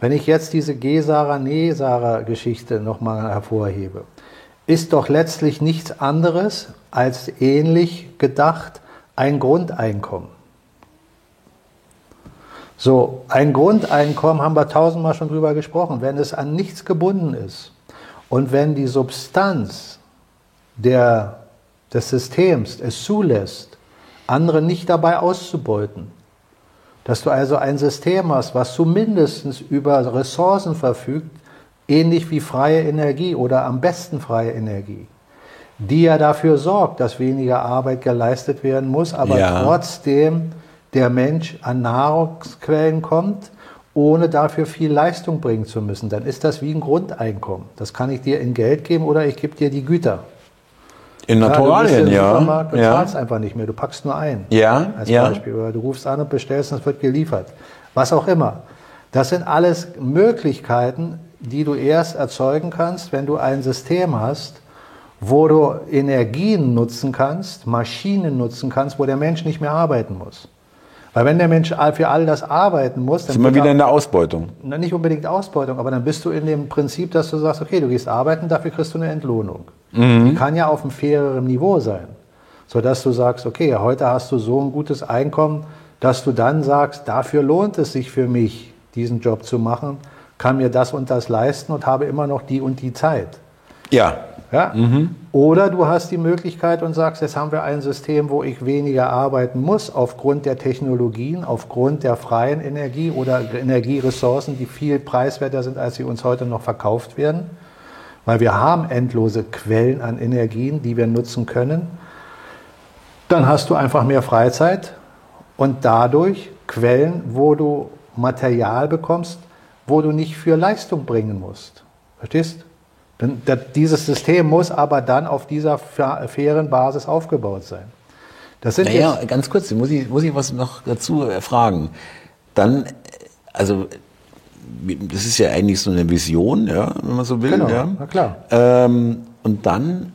Wenn ich jetzt diese Gesara-Nesara-Geschichte nochmal hervorhebe, ist doch letztlich nichts anderes als ähnlich gedacht ein Grundeinkommen. So, ein Grundeinkommen haben wir tausendmal schon drüber gesprochen. Wenn es an nichts gebunden ist und wenn die Substanz der, des Systems es zulässt, andere nicht dabei auszubeuten, dass du also ein System hast, was zumindest über Ressourcen verfügt, ähnlich wie freie Energie oder am besten freie Energie, die ja dafür sorgt, dass weniger Arbeit geleistet werden muss, aber ja. trotzdem der Mensch an Nahrungsquellen kommt, ohne dafür viel Leistung bringen zu müssen. Dann ist das wie ein Grundeinkommen. Das kann ich dir in Geld geben oder ich gebe dir die Güter. In Naturalien, ja. Du Supermarkt, ja. zahlst einfach nicht mehr, du packst nur ein. Ja, als ja. Beispiel. Oder du rufst an und bestellst und es wird geliefert. Was auch immer. Das sind alles Möglichkeiten, die du erst erzeugen kannst, wenn du ein System hast, wo du Energien nutzen kannst, Maschinen nutzen kannst, wo der Mensch nicht mehr arbeiten muss. Weil wenn der Mensch für all das arbeiten muss, dann sind wir wieder in der Ausbeutung. Nicht unbedingt Ausbeutung, aber dann bist du in dem Prinzip, dass du sagst, okay, du gehst arbeiten, dafür kriegst du eine Entlohnung. Mhm. Die kann ja auf einem faireren Niveau sein, sodass du sagst, okay, heute hast du so ein gutes Einkommen, dass du dann sagst, dafür lohnt es sich für mich, diesen Job zu machen, kann mir das und das leisten und habe immer noch die und die Zeit. Ja. Ja? Mhm. Oder du hast die Möglichkeit und sagst, jetzt haben wir ein System, wo ich weniger arbeiten muss, aufgrund der Technologien, aufgrund der freien Energie oder Energieressourcen, die viel preiswerter sind, als sie uns heute noch verkauft werden. Weil wir haben endlose Quellen an Energien, die wir nutzen können. Dann hast du einfach mehr Freizeit und dadurch Quellen, wo du Material bekommst, wo du nicht für Leistung bringen musst. Verstehst? Dieses System muss aber dann auf dieser fairen Basis aufgebaut sein. Das sind naja, ganz kurz, muss ich, muss ich was noch dazu äh, fragen. Dann, also, das ist ja eigentlich so eine Vision, ja, wenn man so will. Genau, ja. na klar. Ähm, und dann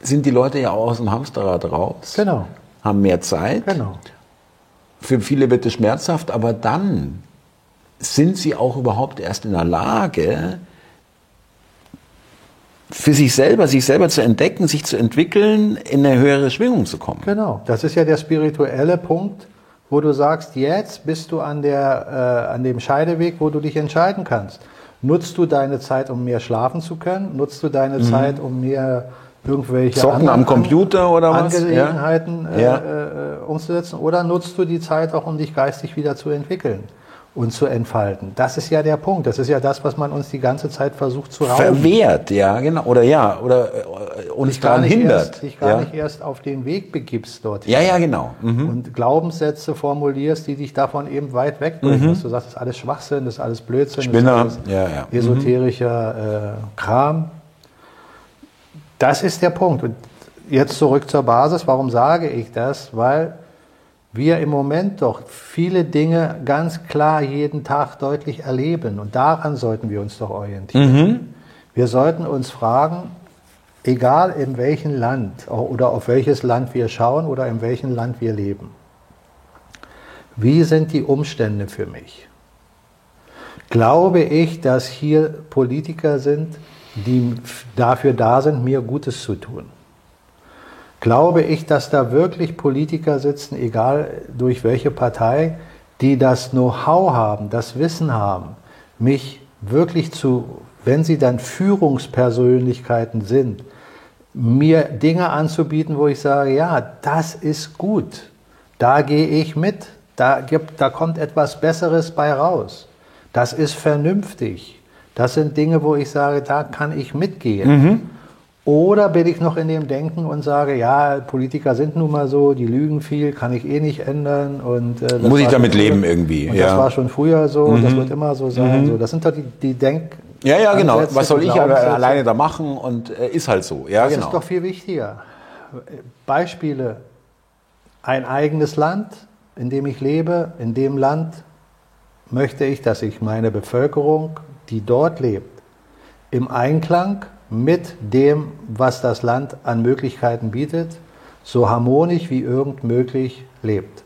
sind die Leute ja auch aus dem Hamsterrad raus. Genau. Haben mehr Zeit. Genau. Für viele wird es schmerzhaft, aber dann sind sie auch überhaupt erst in der Lage, für sich selber, sich selber zu entdecken, sich zu entwickeln, in eine höhere Schwingung zu kommen. Genau, das ist ja der spirituelle Punkt, wo du sagst, jetzt bist du an, der, äh, an dem Scheideweg, wo du dich entscheiden kannst. Nutzt du deine Zeit, um mehr schlafen zu können? Nutzt du deine mhm. Zeit, um mehr irgendwelche Zocken am Computer oder was? Angelegenheiten ja. Äh, ja. Äh, umzusetzen? Oder nutzt du die Zeit auch, um dich geistig wieder zu entwickeln? Und zu entfalten. Das ist ja der Punkt. Das ist ja das, was man uns die ganze Zeit versucht zu rauben. Verwehrt, ja, genau. Oder ja, oder äh, uns daran hindert. Erst, dich gar ja. nicht erst auf den Weg begibst dort. Ja, ja, genau. Mhm. Und Glaubenssätze formulierst, die dich davon eben weit wegbringen. Mhm. Dass du sagst, das ist alles Schwachsinn, das ist alles Blödsinn, Spinner. das ist alles ja, ja. esoterischer äh, Kram. Das ist der Punkt. Und jetzt zurück zur Basis. Warum sage ich das? Weil wir im Moment doch viele Dinge ganz klar jeden Tag deutlich erleben. Und daran sollten wir uns doch orientieren. Mhm. Wir sollten uns fragen, egal in welchem Land oder auf welches Land wir schauen oder in welchem Land wir leben, wie sind die Umstände für mich? Glaube ich, dass hier Politiker sind, die dafür da sind, mir Gutes zu tun? Glaube ich, dass da wirklich Politiker sitzen, egal durch welche Partei, die das Know-how haben, das Wissen haben, mich wirklich zu, wenn sie dann Führungspersönlichkeiten sind, mir Dinge anzubieten, wo ich sage, ja, das ist gut, da gehe ich mit, da, gibt, da kommt etwas Besseres bei raus, das ist vernünftig, das sind Dinge, wo ich sage, da kann ich mitgehen. Mhm. Oder bin ich noch in dem Denken und sage, ja, Politiker sind nun mal so, die lügen viel, kann ich eh nicht ändern. Und, äh, Muss ich damit leben irgendwie. Und ja. Das war schon früher so, mhm. das wird immer so sein. Mhm. So, das sind doch die, die Denk. Ja, ja, genau. Was soll ich alleine da machen? Und äh, ist halt so. Ja, das genau. ist doch viel wichtiger. Beispiele. Ein eigenes Land, in dem ich lebe, in dem Land möchte ich, dass ich meine Bevölkerung, die dort lebt, im Einklang mit dem, was das Land an Möglichkeiten bietet, so harmonisch wie irgend möglich lebt.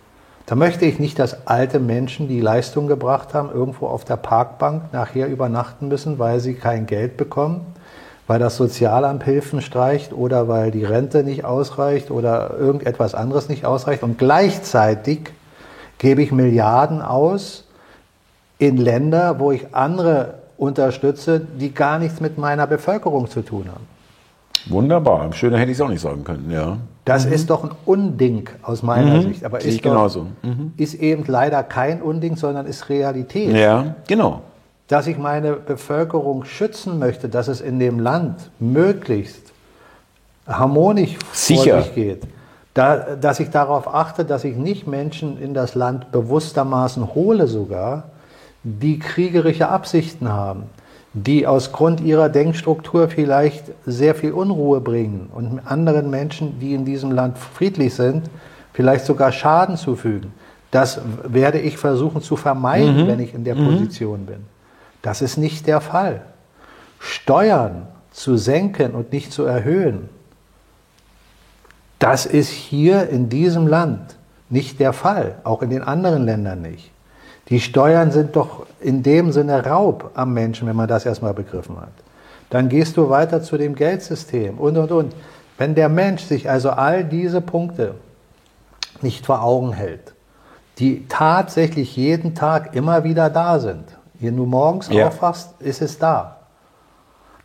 Da möchte ich nicht, dass alte Menschen, die Leistung gebracht haben, irgendwo auf der Parkbank nachher übernachten müssen, weil sie kein Geld bekommen, weil das Sozialamt Hilfen streicht oder weil die Rente nicht ausreicht oder irgendetwas anderes nicht ausreicht und gleichzeitig gebe ich Milliarden aus in Länder, wo ich andere unterstütze, die gar nichts mit meiner Bevölkerung zu tun haben. Wunderbar. Schöner hätte ich es auch nicht sagen können, ja. Das mhm. ist doch ein Unding aus meiner Mhm. Sicht. Aber ich ist, doch, genauso. ist eben leider kein Unding, sondern ist Realität. Ja, genau. Dass ich meine Bevölkerung schützen möchte, dass es in dem Land möglichst harmonisch Sicher. vor sich geht. Da, dass ich darauf achte, dass ich nicht Menschen in das Land bewusstermaßen hole sogar, die kriegerische Absichten haben, die aus Grund ihrer Denkstruktur vielleicht sehr viel Unruhe bringen und anderen Menschen, die in diesem Land friedlich sind, vielleicht sogar Schaden zufügen. Das werde ich versuchen zu vermeiden, wenn ich in der Position bin. Das ist nicht der Fall. Steuern zu senken und nicht zu erhöhen, das ist hier in diesem Land nicht der Fall, auch in den anderen Ländern nicht. Die Steuern sind doch in dem Sinne Raub am Menschen, wenn man das erstmal begriffen hat. Dann gehst du weiter zu dem Geldsystem und, und, und. Wenn der Mensch sich also all diese Punkte nicht vor Augen hält, die tatsächlich jeden Tag immer wieder da sind, wenn du morgens Ja. aufwachst, ist es da.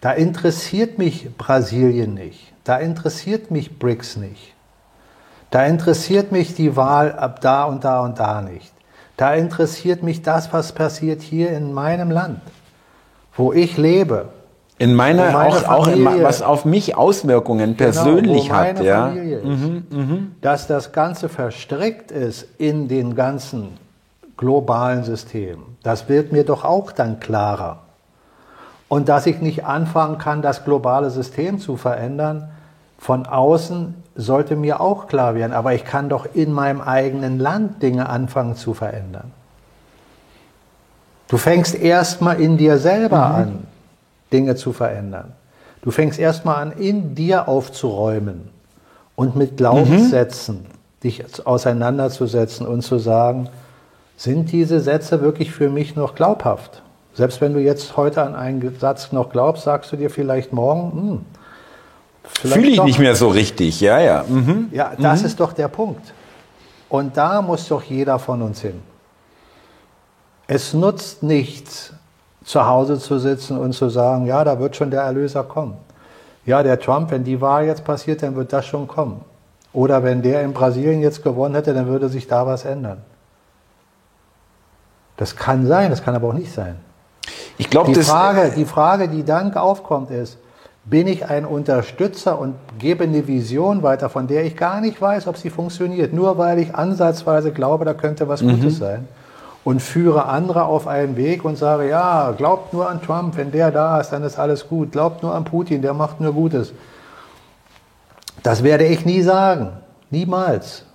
Da interessiert mich Brasilien nicht. Da interessiert mich BRICS nicht. Da interessiert mich die Wahl ab da und da und da nicht. Da interessiert mich das, was passiert hier in meinem Land, wo ich lebe. In meiner, meine auch, auch in, was auf mich Auswirkungen persönlich genau, hat, ja. Familie ist. Dass das Ganze verstrickt ist in den ganzen globalen System, das wird mir doch auch dann klarer. Und dass ich nicht anfangen kann, das globale System zu verändern, von außen sollte mir auch klar werden. Aber ich kann doch in meinem eigenen Land Dinge anfangen zu verändern. Du fängst erstmal in dir selber an, Dinge zu verändern. Du fängst erstmal an, in dir aufzuräumen und mit Glaubenssätzen dich auseinanderzusetzen und zu sagen, sind diese Sätze wirklich für mich noch glaubhaft? Selbst wenn du jetzt heute an einen Satz noch glaubst, sagst du dir vielleicht morgen, hm, Fühle ich doch. nicht mehr so richtig, ja, ja. Mhm. Ja, das ist doch der Punkt. Und da muss doch jeder von uns hin. Es nutzt nichts, zu Hause zu sitzen und zu sagen, ja, da wird schon der Erlöser kommen. Ja, der Trump, wenn die Wahl jetzt passiert, dann wird das schon kommen. Oder wenn der in Brasilien jetzt gewonnen hätte, dann würde sich da was ändern. Das kann sein, das kann aber auch nicht sein. Ich glaube, Die. Frage, die Frage, die dann aufkommt, ist, bin ich ein Unterstützer und gebe eine Vision weiter, von der ich gar nicht weiß, ob sie funktioniert, nur weil ich ansatzweise glaube, da könnte was Gutes sein und führe andere auf einen Weg und sage, ja, glaubt nur an Trump, wenn der da ist, dann ist alles gut, glaubt nur an Putin, der macht nur Gutes. Das werde ich nie sagen, niemals.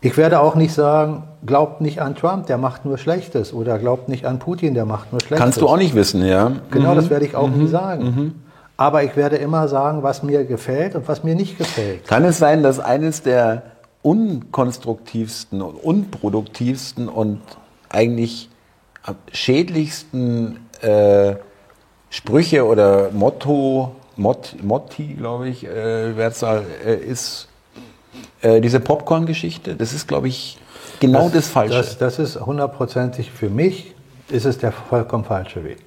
Ich werde auch nicht sagen, glaubt nicht an Trump, der macht nur Schlechtes oder glaubt nicht an Putin, der macht nur Schlechtes. Kannst du auch nicht wissen, ja. Genau, das werde ich auch nie sagen. Aber ich werde immer sagen, was mir gefällt und was mir nicht gefällt. Kann es sein, dass eines der unkonstruktivsten und unproduktivsten und eigentlich schädlichsten äh, Sprüche oder Motto, Mot, Motti, glaube ich, äh, Wertzahl, äh, ist äh, diese Popcorn-Geschichte? Das ist, glaube ich, genau das, Falsche. Das, das ist hundertprozentig für mich, ist es der vollkommen falsche Weg.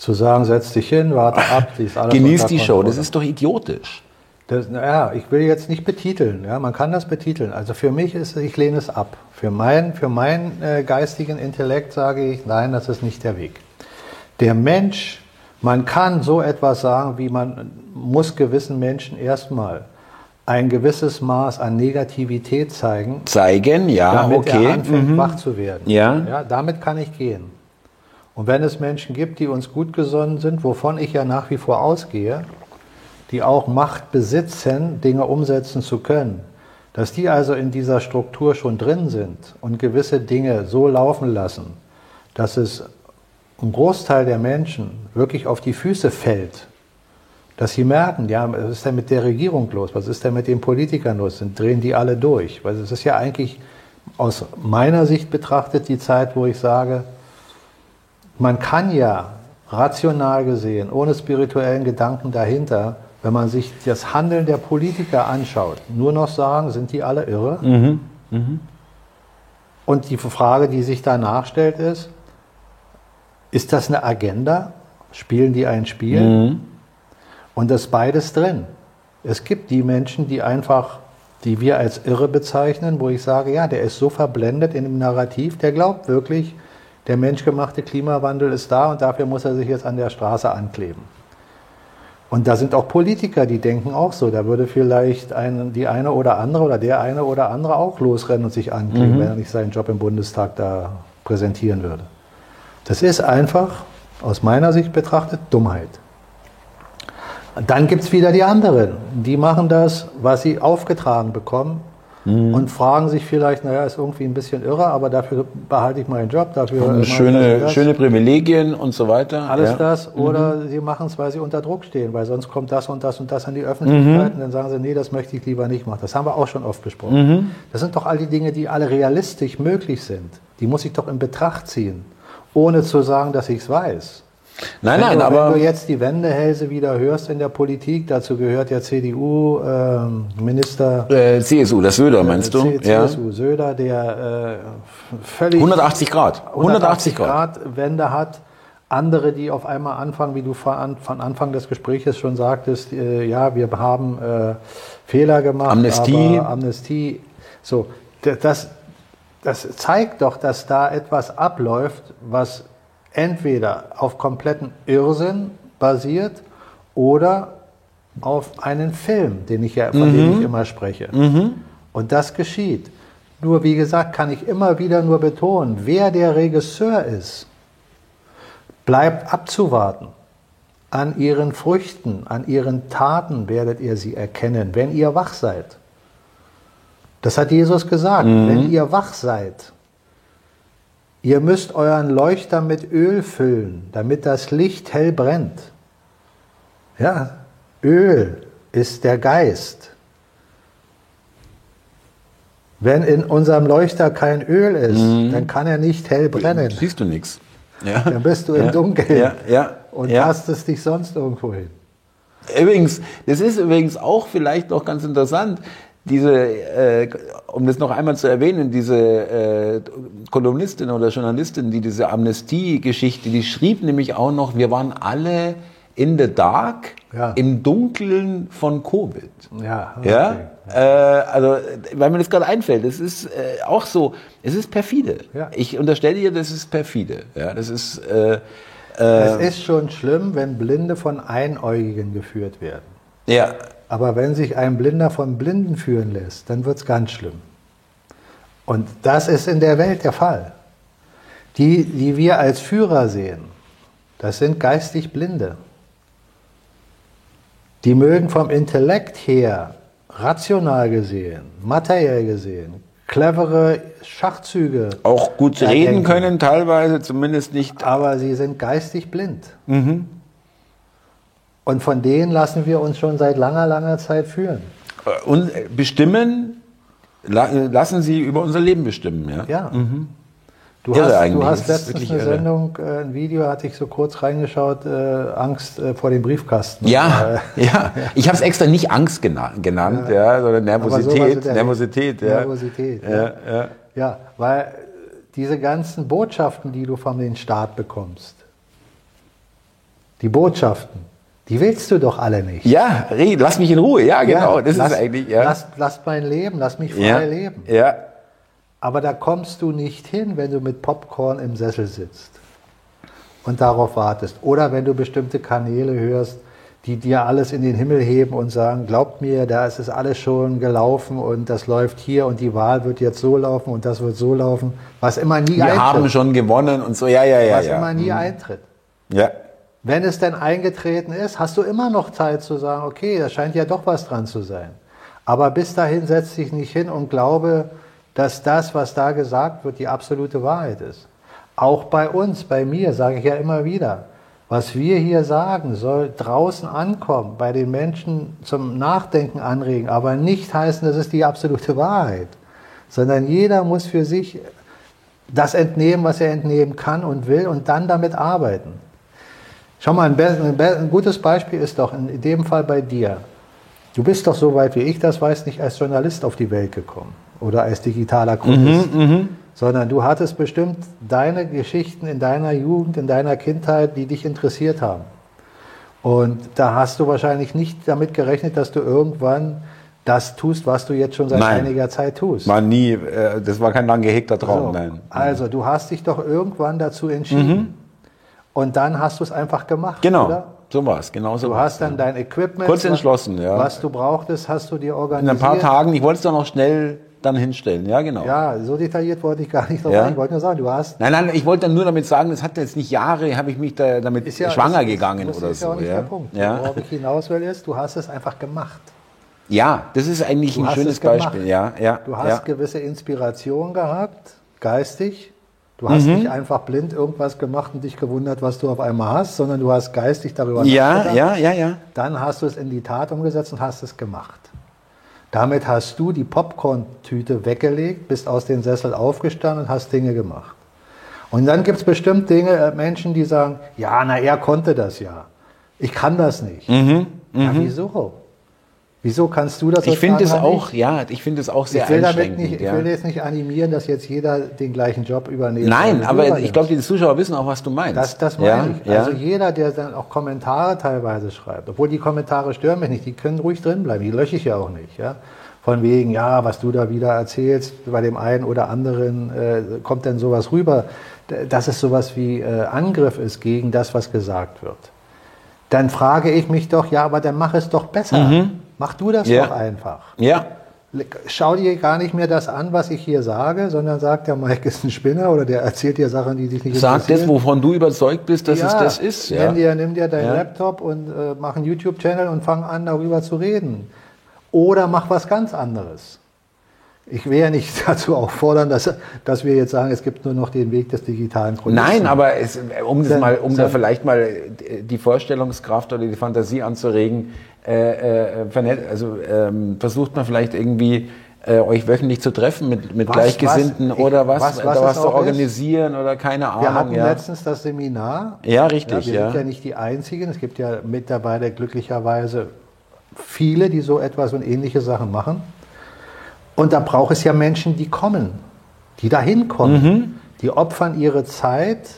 Zu sagen, setz dich hin, warte ab, die ist alles Genieß die Show, das ist doch idiotisch. Das, ja, ich will jetzt nicht betiteln. Ja, man kann das betiteln. Also für mich ist, ich lehne es ab. Für meinen für meinen äh, geistigen Intellekt sage ich, nein, das ist nicht der Weg. Der Mensch, man kann so etwas sagen, wie man muss gewissen Menschen erstmal ein gewisses Maß an Negativität zeigen, Zeigen, ja, damit er okay. anfängt, mhm. wach zu werden. Ja. ja. Damit kann ich gehen. Und wenn es Menschen gibt, die uns gut gesonnen sind, wovon ich ja nach wie vor ausgehe, die auch Macht besitzen, Dinge umsetzen zu können, dass die also in dieser Struktur schon drin sind und gewisse Dinge so laufen lassen, dass es ein Großteil der Menschen wirklich auf die Füße fällt, dass sie merken, ja, was ist denn mit der Regierung los? Was ist denn mit den Politikern los? Sind, drehen die alle durch? Weil es ist ja eigentlich aus meiner Sicht betrachtet die Zeit, wo ich sage, man kann ja rational gesehen, ohne spirituellen Gedanken dahinter, wenn man sich das Handeln der Politiker anschaut, nur noch sagen, sind die alle irre? Und die Frage, die sich danach stellt, ist, ist das eine Agenda? Spielen die ein Spiel? Mhm. Und das ist beides drin. Es gibt die Menschen, die einfach, die wir als irre bezeichnen, wo ich sage, ja, der ist so verblendet in dem Narrativ, der glaubt wirklich, der menschgemachte Klimawandel ist da und dafür muss er sich jetzt an der Straße ankleben. Und da sind auch Politiker, die denken auch so. Da würde vielleicht ein, die eine oder andere oder der eine oder andere auch losrennen und sich ankleben, wenn er nicht seinen Job im Bundestag da präsentieren würde. Das ist einfach, aus meiner Sicht betrachtet, Dummheit. Dann gibt es wieder die anderen. Die machen das, was sie aufgetragen bekommen und fragen sich vielleicht, naja, ist irgendwie ein bisschen irre, aber dafür behalte ich meinen Job, dafür Schöne, schöne Privilegien und so weiter. Alles ja. das. Oder sie machen es, weil sie unter Druck stehen, weil sonst kommt das und das und das an die Öffentlichkeit und dann sagen sie, nee, das möchte ich lieber nicht machen. Das haben wir auch schon oft besprochen. Das sind doch all die Dinge, die alle realistisch möglich sind. Die muss ich doch in Betracht ziehen, ohne zu sagen, dass ich es weiß. Nein, wenn nein, du, aber wenn du jetzt die Wendehälse wieder hörst in der Politik, dazu gehört ja CDU, ähm, Minister äh, CSU, das Söder meinst du? C- Ja. CSU Söder, der äh, völlig 180 Grad. 180 Grad. Grad Wende hat. Andere, die auf einmal anfangen, wie du von An- von Anfang des Gesprächs schon sagtest, äh, ja, wir haben äh, Fehler gemacht. Amnestie. Aber Amnestie. So, das, das zeigt doch, dass da etwas abläuft, was entweder auf kompletten Irrsinn basiert oder auf einen Film, den ich ja, von dem ich immer spreche. Und das geschieht. Nur wie gesagt, kann ich immer wieder nur betonen, wer der Regisseur ist, bleibt abzuwarten. An ihren Früchten, an ihren Taten werdet ihr sie erkennen, wenn ihr wach seid. Das hat Jesus gesagt, wenn ihr wach seid. Ihr müsst euren Leuchter mit Öl füllen, damit das Licht hell brennt. Ja, Öl ist der Geist. Wenn in unserem Leuchter kein Öl ist, dann kann er nicht hell brennen. Siehst du nichts. Ja. Dann bist du im Ja. Dunkeln Ja, ja, und ja. tastest dich sonst irgendwo hin. Übrigens, das ist übrigens auch vielleicht noch ganz interessant, diese, äh, um das noch einmal zu erwähnen, diese äh, Kolumnistin oder Journalistin, die diese Amnestie-Geschichte, die schrieb nämlich auch noch, wir waren alle in the dark, Ja. im Dunkeln von Covid. Ja, Ja, okay. äh, also, weil mir das gerade einfällt, es ist äh, auch so, es ist perfide. Ja. Ich unterstelle dir, das ist perfide. Ja, das ist, äh, Es ist schon schlimm, wenn Blinde von Einäugigen geführt werden. ja, Aber wenn sich ein Blinder von Blinden führen lässt, dann wird es ganz schlimm. Und das ist in der Welt der Fall. Die, die wir als Führer sehen, das sind geistig Blinde. Die mögen vom Intellekt her, rational gesehen, materiell gesehen, clevere Schachzüge, auch gut Ja, reden können, teilweise zumindest nicht. aber sie sind geistig blind. Und von denen lassen wir uns schon seit langer, langer Zeit führen. äh, Und bestimmen, la, lassen sie über unser Leben bestimmen. Ja. Ja. Du Irre hast, eigentlich. du hast letztens eine irre. Sendung, äh, ein Video, hatte ich so kurz reingeschaut, äh, Angst äh, vor dem Briefkasten. Ja, Äh, ja. Ich habe es extra nicht Angst gena genannt, ja, sondern aber sowas Nervosität. der- Nervosität, ja. Nervosität, Ja, ja. ja. Ja, weil diese ganzen Botschaften, die du von den Staat bekommst, die Botschaften, die willst du doch alle nicht. Ja, lass mich in Ruhe. Ja, genau. Ja, das lass, ist eigentlich, ja. Lass, lass mein Leben, lass mich frei ja, leben. ja. Aber da kommst du nicht hin, wenn du mit Popcorn im Sessel sitzt und darauf wartest. Oder wenn du bestimmte Kanäle hörst, die dir alles in den Himmel heben und sagen, glaubt mir, da ist es alles schon gelaufen und das läuft hier und die Wahl wird jetzt so laufen und das wird so laufen, was immer nie Wir eintritt. haben schon gewonnen und so. Ja, ja, ja. was ja. immer nie eintritt. ja. Wenn es denn eingetreten ist, hast du immer noch Zeit zu sagen, okay, da scheint ja doch was dran zu sein. Aber bis dahin setz dich nicht hin und glaube, dass das, was da gesagt wird, die absolute Wahrheit ist. Auch bei uns, bei mir, sage ich ja immer wieder, was wir hier sagen, soll draußen ankommen, bei den Menschen zum Nachdenken anregen, aber nicht heißen, das ist die absolute Wahrheit, sondern jeder muss für sich das entnehmen, was er entnehmen kann und will und dann damit arbeiten. Schau mal, ein, ein, gutes Beispiel ist doch in dem Fall bei dir. Du bist doch so weit, wie ich das weiß, nicht als Journalist auf die Welt gekommen oder als digitaler Chronist. sondern du hattest bestimmt deine Geschichten in deiner Jugend, in deiner Kindheit, die dich interessiert haben. Und da hast du wahrscheinlich nicht damit gerechnet, dass du irgendwann das tust, was du jetzt schon seit Nein. einiger Zeit tust. War nie, äh, das war kein lang gehegter Traum, So, nein. Also, du hast dich doch irgendwann dazu entschieden. Und dann hast du es einfach gemacht, Genau, oder? so war es, genau so Du hast dann dein Equipment. Kurz entschlossen, ja. Was du brauchtest, hast du dir In organisiert. ein paar Tagen, ich wollte es dann auch schnell dann hinstellen, ja genau. Ja, so detailliert wollte ich gar nicht drauf Ja. eingehen. Ich wollte nur sagen, du hast. Nein, nein, ich wollte dann nur damit sagen, das hat jetzt nicht Jahre, habe ich mich da damit Ist ja, schwanger ist- gegangen das oder ist so. ja auch nicht ja. der Punkt. Ja. Worauf ich hinaus will, ist, du hast es einfach gemacht. ja, das ist eigentlich Du ein schönes es. Beispiel. Ja, ja, Du hast ja. gewisse Inspiration gehabt, geistig. Du hast Mhm. nicht einfach blind irgendwas gemacht und dich gewundert, was du auf einmal hast, sondern du hast geistig darüber ja, nachgedacht. ja, ja, ja. Dann hast du es in die Tat umgesetzt und hast es gemacht. Damit hast du die Popcorn-Tüte weggelegt, bist aus dem Sessel aufgestanden und hast Dinge gemacht. Und dann gibt es bestimmt Dinge, äh, Menschen, die sagen, ja, na, er konnte das ja. Ich kann das nicht. Mhm, Ja, wieso? Wieso kannst du das Ich finde es auch, ja, ich finde es auch sehr ich will, damit einschränkend. nicht, ich ja. will jetzt nicht animieren, dass jetzt jeder den gleichen Job übernimmt. Nein, aber ich glaube, die Zuschauer wissen auch, was du meinst. Das, das meine ja, ich. Ja. Also jeder, der dann auch Kommentare teilweise schreibt, obwohl die Kommentare stören mich nicht, die können ruhig drin bleiben, die lösche ich ja auch nicht. Ja? Von wegen, ja, was du da wieder erzählst, bei dem einen oder anderen äh, kommt dann sowas rüber, dass es sowas wie äh, Angriff ist gegen das, was gesagt wird. Dann frage ich mich doch, ja, aber dann mach es doch besser. Mach du das. Ja. doch einfach. ja, Schau dir gar nicht mehr das an, was ich hier sage, sondern sagt, der Mike ist ein Spinner oder der erzählt dir Sachen, die dich nicht sag interessieren. das, wovon du überzeugt bist, dass es das ist. Ja. Nimm dir, nimm dir deinen Ja. Laptop und äh, mach einen YouTube-Channel und fang an, darüber zu reden. Oder mach was ganz anderes. Ich will ja nicht dazu auffordern, dass, dass wir jetzt sagen, es gibt nur noch den Weg des digitalen Chronisten. Nein, aber es, um, das mal, um da vielleicht mal die Vorstellungskraft oder die Fantasie anzuregen, äh, äh, also ähm, versucht man vielleicht irgendwie äh, euch wöchentlich zu treffen mit, mit Was- Gleichgesinnten was- ich- oder was, was- da was was es zu auch ist? organisieren oder keine Ahnung. Wir hatten ja. letztens das Seminar. Ja, richtig, wir ja. sind ja nicht die Einzigen. Es gibt ja mittlerweile glücklicherweise viele, die so etwas und ähnliche Sachen machen. Und da braucht es ja Menschen, die kommen, die da hinkommen. Mhm. Die opfern ihre Zeit,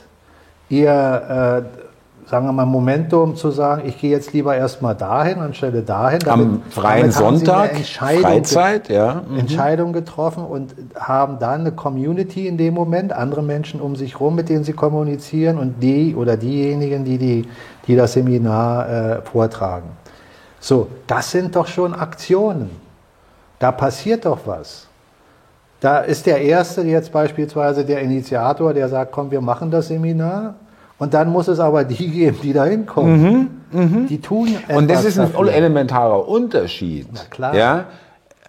ihr, äh, sagen wir mal, Momentum zu sagen, ich gehe jetzt lieber erstmal dahin anstelle dahin. Am freien damit sie eine Sonntag, Freizeit, ja. Mhm. Entscheidung getroffen und haben dann eine Community in dem Moment, andere Menschen um sich herum, mit denen sie kommunizieren und die oder diejenigen, die, die, die das Seminar äh, vortragen. So, das sind doch schon Aktionen. Da passiert doch was. Da ist der Erste jetzt beispielsweise der Initiator, der sagt, komm, wir machen das Seminar. Und dann muss es aber die geben, die da hinkommen. Die tun etwas Mhm, Und das ist ein dafür. elementarer Unterschied. Na klar. Ja?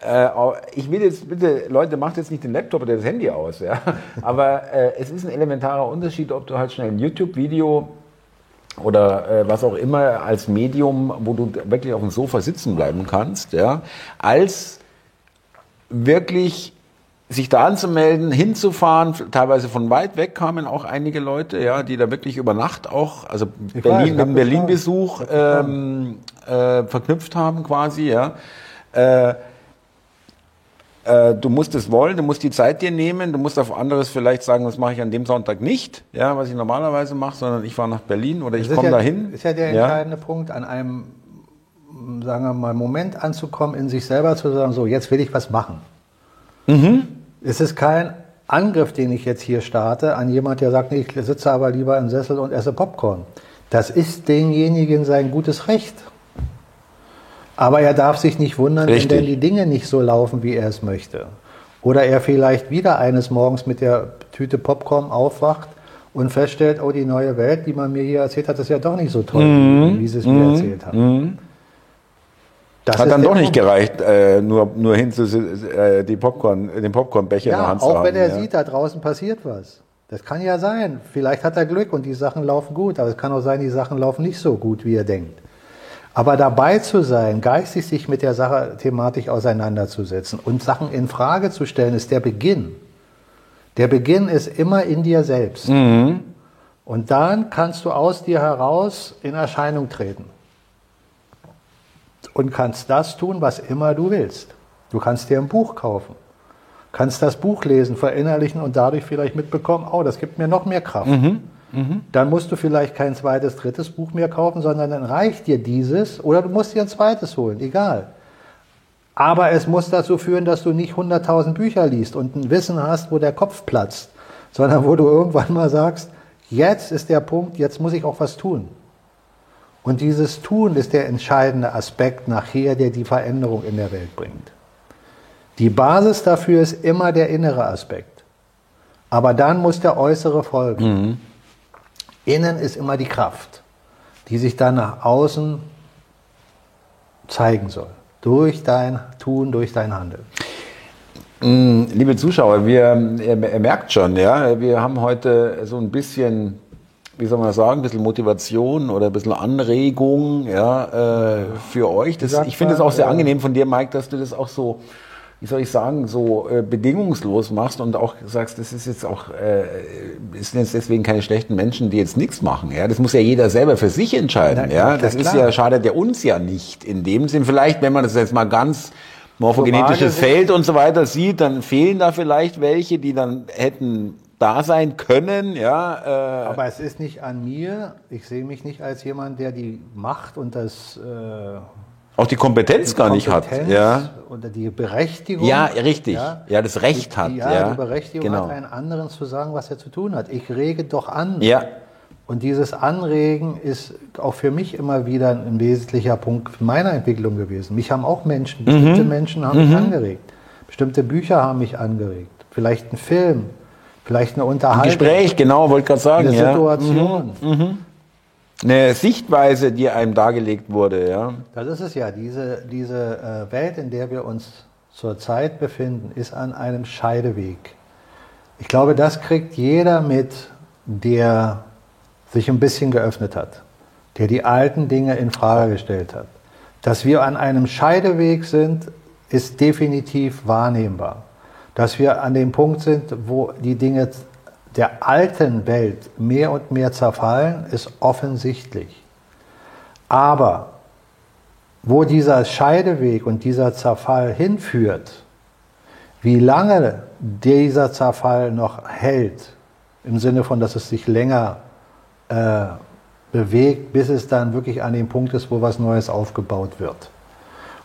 Äh, ich will jetzt bitte, Leute, macht jetzt nicht den Laptop oder das Handy aus. Ja? Aber äh, es ist ein elementarer Unterschied, ob du halt schnell ein YouTube-Video oder äh, was auch immer als Medium, wo du wirklich auf dem Sofa sitzen bleiben kannst, ja, als wirklich sich da anzumelden, hinzufahren, teilweise von weit weg kamen auch einige Leute, ja, die da wirklich über Nacht auch, also Ich weiß, Berlin, ich dem geschaut. Berlin-Besuch ähm, äh, verknüpft haben quasi, ja. Äh, äh, du musst es wollen, du musst die Zeit dir nehmen, du musst auf anderes vielleicht sagen, das mache ich an dem Sonntag nicht, ja, was ich normalerweise mache, sondern ich fahre nach Berlin oder ich Das ist komme ja, dahin. ist ja der ja. entscheidende Punkt, an einem, sagen wir mal, Moment anzukommen, in sich selber zu sagen, so, jetzt will ich was machen. Mhm. Es ist kein Angriff, den ich jetzt hier starte, an jemand, der sagt, nee, ich sitze aber lieber im Sessel und esse Popcorn. Das ist denjenigen sein gutes Recht. Aber er darf sich nicht wundern, Richtig. wenn denn die Dinge nicht so laufen, wie er es möchte. Oder er vielleicht wieder eines Morgens mit der Tüte Popcorn aufwacht und feststellt, oh, die neue Welt, die man mir hier erzählt hat, ist ja doch nicht so toll, wie, wie sie es mir erzählt haben. Das. Hat dann doch nicht gereicht, äh, nur, nur hin zu, äh, die Popcorn, den Popcornbecher in der Ja, Hand zu auch haben. wenn er ja. sieht, da draußen passiert was. Das kann ja sein. Vielleicht hat er Glück und die Sachen laufen gut, aber es kann auch sein, die Sachen laufen nicht so gut, wie er denkt. Aber dabei zu sein, geistig sich mit der Sache thematisch auseinanderzusetzen und Sachen in Frage zu stellen, ist der Beginn. Der Beginn ist immer in dir selbst. Mhm. Und dann kannst du aus dir heraus in Erscheinung treten. Und kannst das tun, was immer du willst. Du kannst dir ein Buch kaufen. kannst das Buch lesen, verinnerlichen und dadurch vielleicht mitbekommen, oh, das gibt mir noch mehr Kraft. Dann musst du vielleicht kein zweites, drittes Buch mehr kaufen, sondern dann reicht dir dieses oder du musst dir ein zweites holen, egal. Aber es muss dazu führen, dass du nicht 100.000 Bücher liest und ein Wissen hast, wo der Kopf platzt, sondern wo du irgendwann mal sagst, jetzt ist der Punkt, jetzt muss ich auch was tun. Und dieses Tun ist der entscheidende Aspekt nachher, der die Veränderung in der Welt bringt. Die Basis dafür ist immer der innere Aspekt. Aber dann muss der äußere folgen. Innen ist immer die Kraft, die sich dann nach außen zeigen soll. Durch dein Tun, durch dein Handeln. Mm, Liebe Zuschauer, wir, ihr, ihr merkt schon, ja, wir haben heute so ein bisschen, wie soll man sagen, ein bisschen Motivation oder ein bisschen Anregung, ja, äh, für euch. Das, ich finde es auch sehr äh, angenehm von dir, Mike, dass du das auch so, wie soll ich sagen, so äh, bedingungslos machst und auch sagst, das ist jetzt auch, äh, es sind jetzt deswegen keine schlechten Menschen, die jetzt nichts machen. Ja, das muss ja jeder selber für sich entscheiden. Na, ja, na, das ist ja schadet ja uns ja nicht in dem Sinn. Vielleicht, wenn man das jetzt mal ganz morphogenetisches Feld und so weiter sieht, dann fehlen da vielleicht welche, die dann hätten da sein können. Ja, äh, Aber es ist nicht an mir. Ich sehe mich nicht als jemand, der die Macht und das äh, auch die Kompetenz gar nicht hat. Kompetenz Ja, oder die Berechtigung. ja richtig. Ja, das Recht die, hat. Ja, ja, die Berechtigung genau. hat, einen anderen zu sagen, was er zu tun hat. Ich rege doch an. Ja, Und dieses Anregen ist auch für mich immer wieder ein wesentlicher Punkt meiner Entwicklung gewesen. Mich haben auch Menschen, bestimmte Menschen haben mich angeregt. Bestimmte Bücher haben mich angeregt. Vielleicht ein Film, vielleicht eine Unterhaltung, Gespräch, genau, wollte gerade sagen. eine Ja. Situation. Eine Sichtweise, die einem dargelegt wurde. Ja. Das ist es ja. Diese, diese äh, Welt, in der wir uns zurzeit befinden, ist an einem Scheideweg. Ich glaube, das kriegt jeder mit, der sich ein bisschen geöffnet hat, der die alten Dinge in Frage gestellt hat. Dass wir an einem Scheideweg sind, ist definitiv wahrnehmbar. Dass wir an dem Punkt sind, wo die Dinge der alten Welt mehr und mehr zerfallen, ist offensichtlich. Aber wo dieser Scheideweg und dieser Zerfall hinführt, wie lange dieser Zerfall noch hält, im Sinne von, dass es sich länger äh, bewegt, bis es dann wirklich an dem Punkt ist, wo was Neues aufgebaut wird.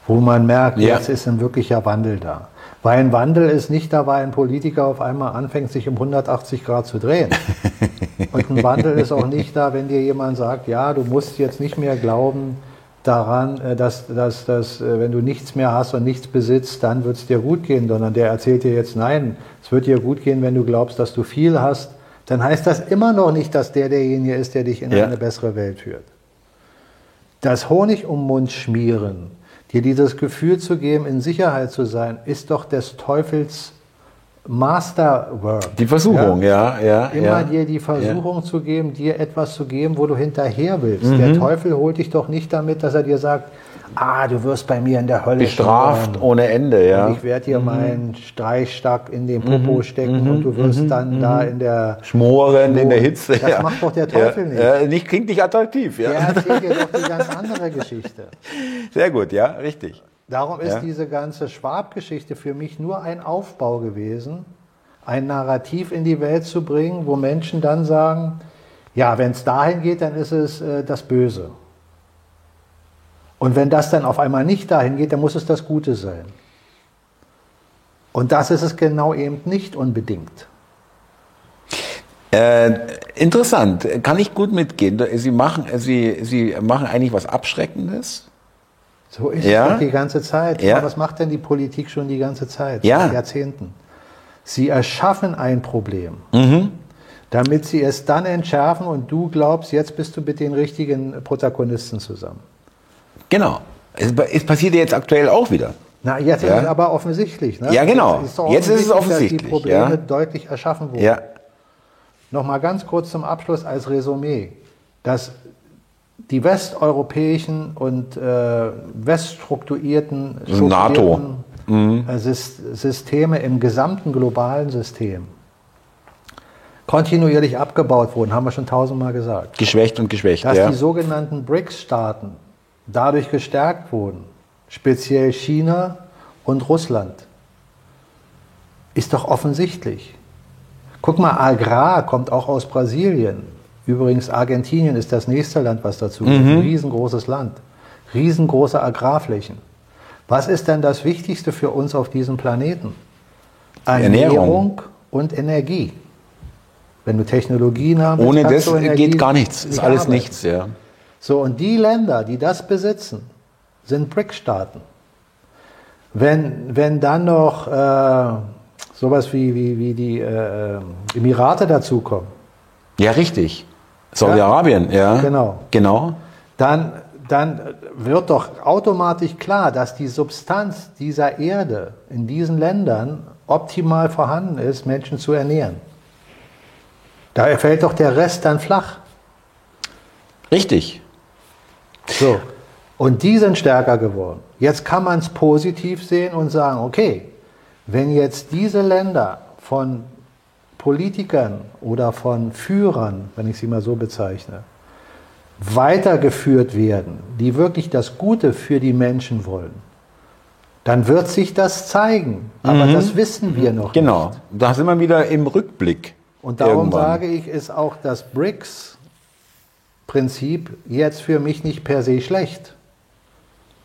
Wo man merkt, Ja. jetzt ist ein wirklicher Wandel da. Weil ein Wandel ist nicht da, weil ein Politiker auf einmal anfängt, sich um 180 Grad zu drehen. Und ein Wandel ist auch nicht da, wenn dir jemand sagt, ja, du musst jetzt nicht mehr glauben daran, äh, dass, dass, dass äh, wenn du nichts mehr hast und nichts besitzt, dann wird es dir gut gehen, sondern der erzählt dir jetzt, nein, es wird dir gut gehen, wenn du glaubst, dass du viel hast. Dann heißt das immer noch nicht, dass der derjenige ist, der dich in Ja. eine bessere Welt führt. Das Honig um Mund schmieren, dir dieses Gefühl zu geben, in Sicherheit zu sein, ist doch des Teufels Masterwork. Die Versuchung, ja, ja. Immer ja. dir die Versuchung zu geben, dir etwas zu geben, wo du hinterher willst. Mhm. Der Teufel holt dich doch nicht damit, dass er dir sagt, ah, du wirst bei mir in der Hölle Bestraft schmoren. ohne Ende, ja. Und ich werde dir meinen Streichstack in den Popo stecken und du wirst dann da in der... Schmoren in der Hitze. Das ja. macht doch der Teufel ja. nicht. Ja, nicht. Klingt nicht attraktiv, ja. Der erzählt dir doch die ganz andere Geschichte. Sehr gut, ja, richtig. Darum ist Ja. diese ganze Schwab-Geschichte für mich nur ein Aufbau gewesen, ein Narrativ in die Welt zu bringen, wo Menschen dann sagen, ja, wenn es dahin geht, dann ist es äh, das Böse. Und wenn das dann auf einmal nicht dahin geht, dann muss es das Gute sein. Und das ist es genau eben nicht unbedingt. Äh, interessant, kann ich gut mitgehen. Sie machen, Sie, Sie machen eigentlich was Abschreckendes. So ist Ja. es doch die ganze Zeit. Ja. Aber was macht denn die Politik schon die ganze Zeit? Ja. Seit Jahrzehnten. Sie erschaffen ein Problem, Mhm. damit sie es dann entschärfen und du glaubst, jetzt bist du mit den richtigen Protagonisten zusammen. Genau. Es, es passiert jetzt aktuell auch wieder. Na, jetzt Ja. ist es aber offensichtlich. Ne? Ja, genau. doch Jetzt ist es Dass die offensichtlich, Probleme ja. deutlich erschaffen wurden. Ja. Nochmal ganz kurz zum Abschluss als Resümee, dass die westeuropäischen und äh, weststrukturierten NATO. strukturierten, äh, Sys- Systeme im gesamten globalen System kontinuierlich abgebaut wurden, haben wir schon tausendmal gesagt. Geschwächt und geschwächt. Dass ja. die sogenannten BRICS-Staaten dadurch gestärkt wurden, speziell China und Russland, Ist doch offensichtlich. Guck mal, Agrar kommt auch aus Brasilien. Übrigens, Argentinien ist das nächste Land, was dazu kommt. Ein riesengroßes Land. Riesengroße Agrarflächen. Was ist denn das Wichtigste für uns auf diesem Planeten? Ernährung. Ernährung und Energie. Wenn du Technologien haben willst, Ohne das geht gar nichts. Ist alles arbeiten. nichts, ja. So, und die Länder, die das besitzen, sind BRIC-Staaten. Wenn, wenn dann noch äh, sowas wie, wie, wie die äh, Emirate dazukommen, Ja, richtig. Saudi-Arabien, ja. Genau. Genau. dann, dann wird doch automatisch klar, dass die Substanz dieser Erde in diesen Ländern optimal vorhanden ist, Menschen zu ernähren. Da fällt doch der Rest dann flach. Richtig. So. Und die sind stärker geworden. Jetzt kann man es positiv sehen und sagen, okay, wenn jetzt diese Länder von Politikern oder von Führern, wenn ich sie mal so bezeichne, weitergeführt werden, die wirklich das Gute für die Menschen wollen, dann wird sich das zeigen. Aber das wissen wir noch Genau. nicht. Da sind wir wieder im Rückblick. Und darum Irgendwann. sage ich, ist auch das BRICS-Prinzip jetzt für mich nicht per se schlecht.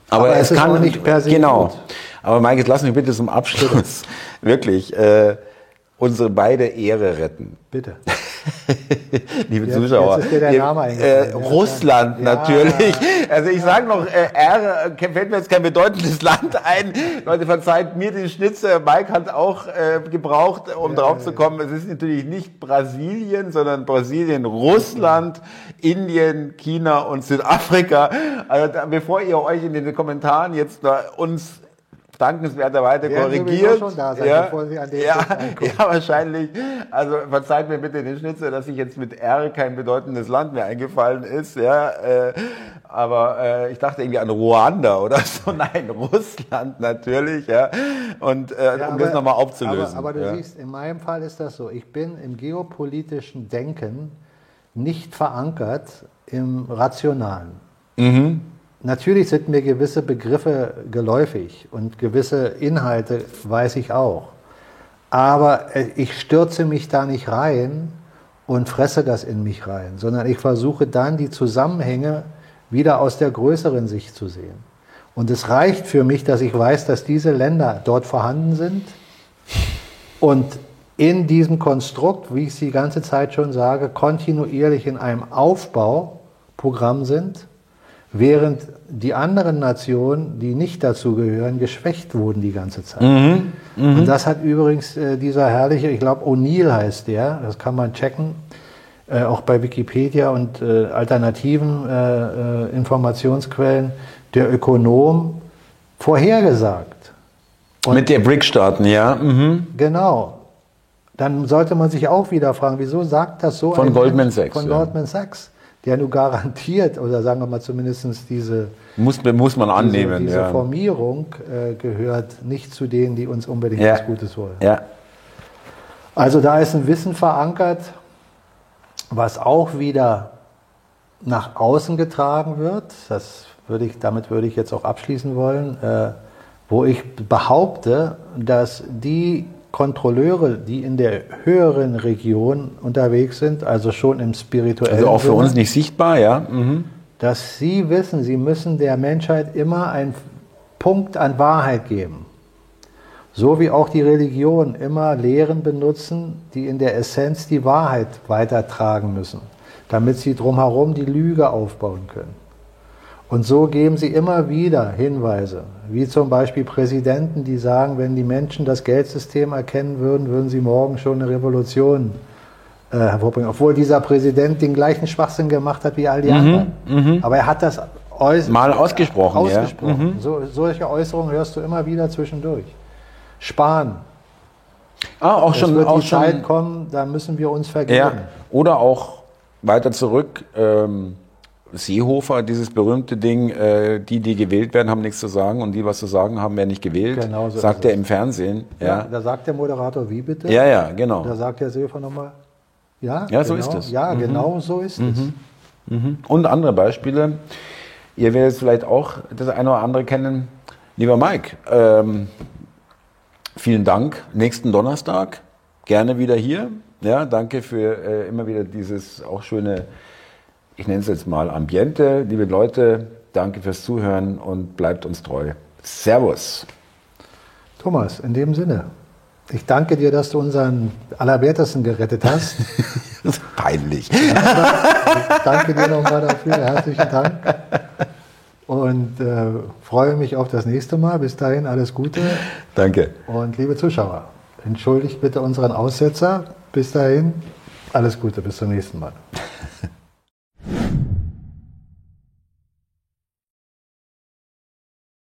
Aber, Aber es es kann nicht per se Genau. gut. Aber Mike, lass mich bitte zum Abschluss wirklich äh, unsere beide Ehre retten. Bitte. Liebe Jetzt- Zuschauer, jetzt ist dir der Name äh. Ja, Russland ja. natürlich. Also ich sage noch, äh, R äh, fällt mir jetzt kein bedeutendes Land ein. Leute, verzeiht mir den Schnitzer. Mike hat auch äh, gebraucht, um drauf zu kommen. Es ist natürlich nicht Brasilien, sondern Brasilien, Russland, Indien, China und Südafrika. Also bevor ihr euch in den Kommentaren jetzt da uns dankenswerterweise Werden korrigiert. schon da sein, ja, bevor Sie an den ja, ja, wahrscheinlich. Also verzeiht mir bitte den Schnitzer, dass sich jetzt mit R kein bedeutendes Land mehr eingefallen ist. Ja, äh, aber äh, ich dachte irgendwie an Ruanda oder so. Nein, Russland natürlich. Ja, und äh, Ja, um das nochmal aufzulösen. Aber, aber du ja. siehst, in meinem Fall ist das so. Ich bin im geopolitischen Denken nicht verankert im Rationalen. Mhm. Natürlich sind mir gewisse Begriffe geläufig und gewisse Inhalte weiß ich auch. Aber äh, ich stürze mich da nicht rein und fresse das in mich rein, sondern ich versuche dann die Zusammenhänge wieder aus der größeren Sicht zu sehen. Und es reicht für mich, dass ich weiß, dass diese Länder dort vorhanden sind und in diesem Konstrukt, wie ich es die ganze Zeit schon sage, kontinuierlich in einem Aufbauprogramm sind, während die anderen Nationen, die nicht dazu gehören, geschwächt wurden die ganze Zeit. Und das hat übrigens äh, dieser herrliche, ich glaube O'Neill heißt der, das kann man checken, äh, auch bei Wikipedia und äh, alternativen äh, äh, Informationsquellen, der Ökonom vorhergesagt. mit der BRIC-Staaten, ja. Mhm. Genau. Dann sollte man sich auch wieder fragen, wieso sagt das so Von ein Goldman Mensch Sachs, Von ja. Goldman Sachs, der nur garantiert, oder sagen wir mal zumindest diese, Muss, muss man annehmen. diese, diese ja. Formierung äh, gehört nicht zu denen, die uns unbedingt Ja. was Gutes wollen. ja. Also da ist ein Wissen verankert, was auch wieder nach außen getragen wird. Das würde ich, damit würde ich jetzt auch abschließen wollen, äh, wo ich behaupte, dass die Kontrolleure, die in der höheren Region unterwegs sind, also schon im spirituellen Also auch für uns nicht sichtbar, ja. Mhm. dass sie wissen, sie müssen der Menschheit immer einen Punkt an Wahrheit geben. So wie auch die Religionen immer Lehren benutzen, die in der Essenz die Wahrheit weitertragen müssen, damit sie drumherum die Lüge aufbauen können. Und so geben sie immer wieder Hinweise, wie zum Beispiel Präsidenten, die sagen, wenn die Menschen das Geldsystem erkennen würden, würden sie morgen schon eine Revolution äh, hervorbringen. Obwohl dieser Präsident den gleichen Schwachsinn gemacht hat wie all die anderen. Aber er hat das äuß- Mal ausgesprochen, ja. ausgesprochen. So, solche Äußerungen hörst du immer wieder zwischendurch. Sparen. Ah, auch Es schon, wird auch die Zeit schon. kommen, da müssen wir uns vergeben. Ja. Oder auch weiter zurück, ähm, Seehofer, dieses berühmte Ding, äh, die, die gewählt werden, haben nichts zu sagen und die, was zu sagen haben, werden nicht gewählt. Genau so sagt er im Fernsehen. Ja, Ja, Da sagt der Moderator, wie bitte? ja, ja, genau. Da sagt der Seehofer nochmal, ja, Ja, so genau, ist es. Mhm. Ja, genau so ist es. Und andere Beispiele. Ihr werdet vielleicht auch das eine oder andere kennen. Lieber Mike, ähm, vielen Dank. Nächsten Donnerstag gerne wieder hier. Ja, danke für äh, immer wieder dieses auch schöne, ich nenne es jetzt mal Ambiente. Liebe Leute, danke fürs Zuhören und bleibt uns treu. Servus. Thomas, in dem Sinne, ich danke dir, dass du unseren Allerwertesten gerettet hast. Peinlich. ich danke dir nochmal dafür. Herzlichen Dank. Und äh, freue mich auf das nächste Mal. Bis dahin alles Gute. Danke. Und liebe Zuschauer, entschuldigt bitte unseren Aussetzer. Bis dahin alles Gute. Bis zum nächsten Mal. you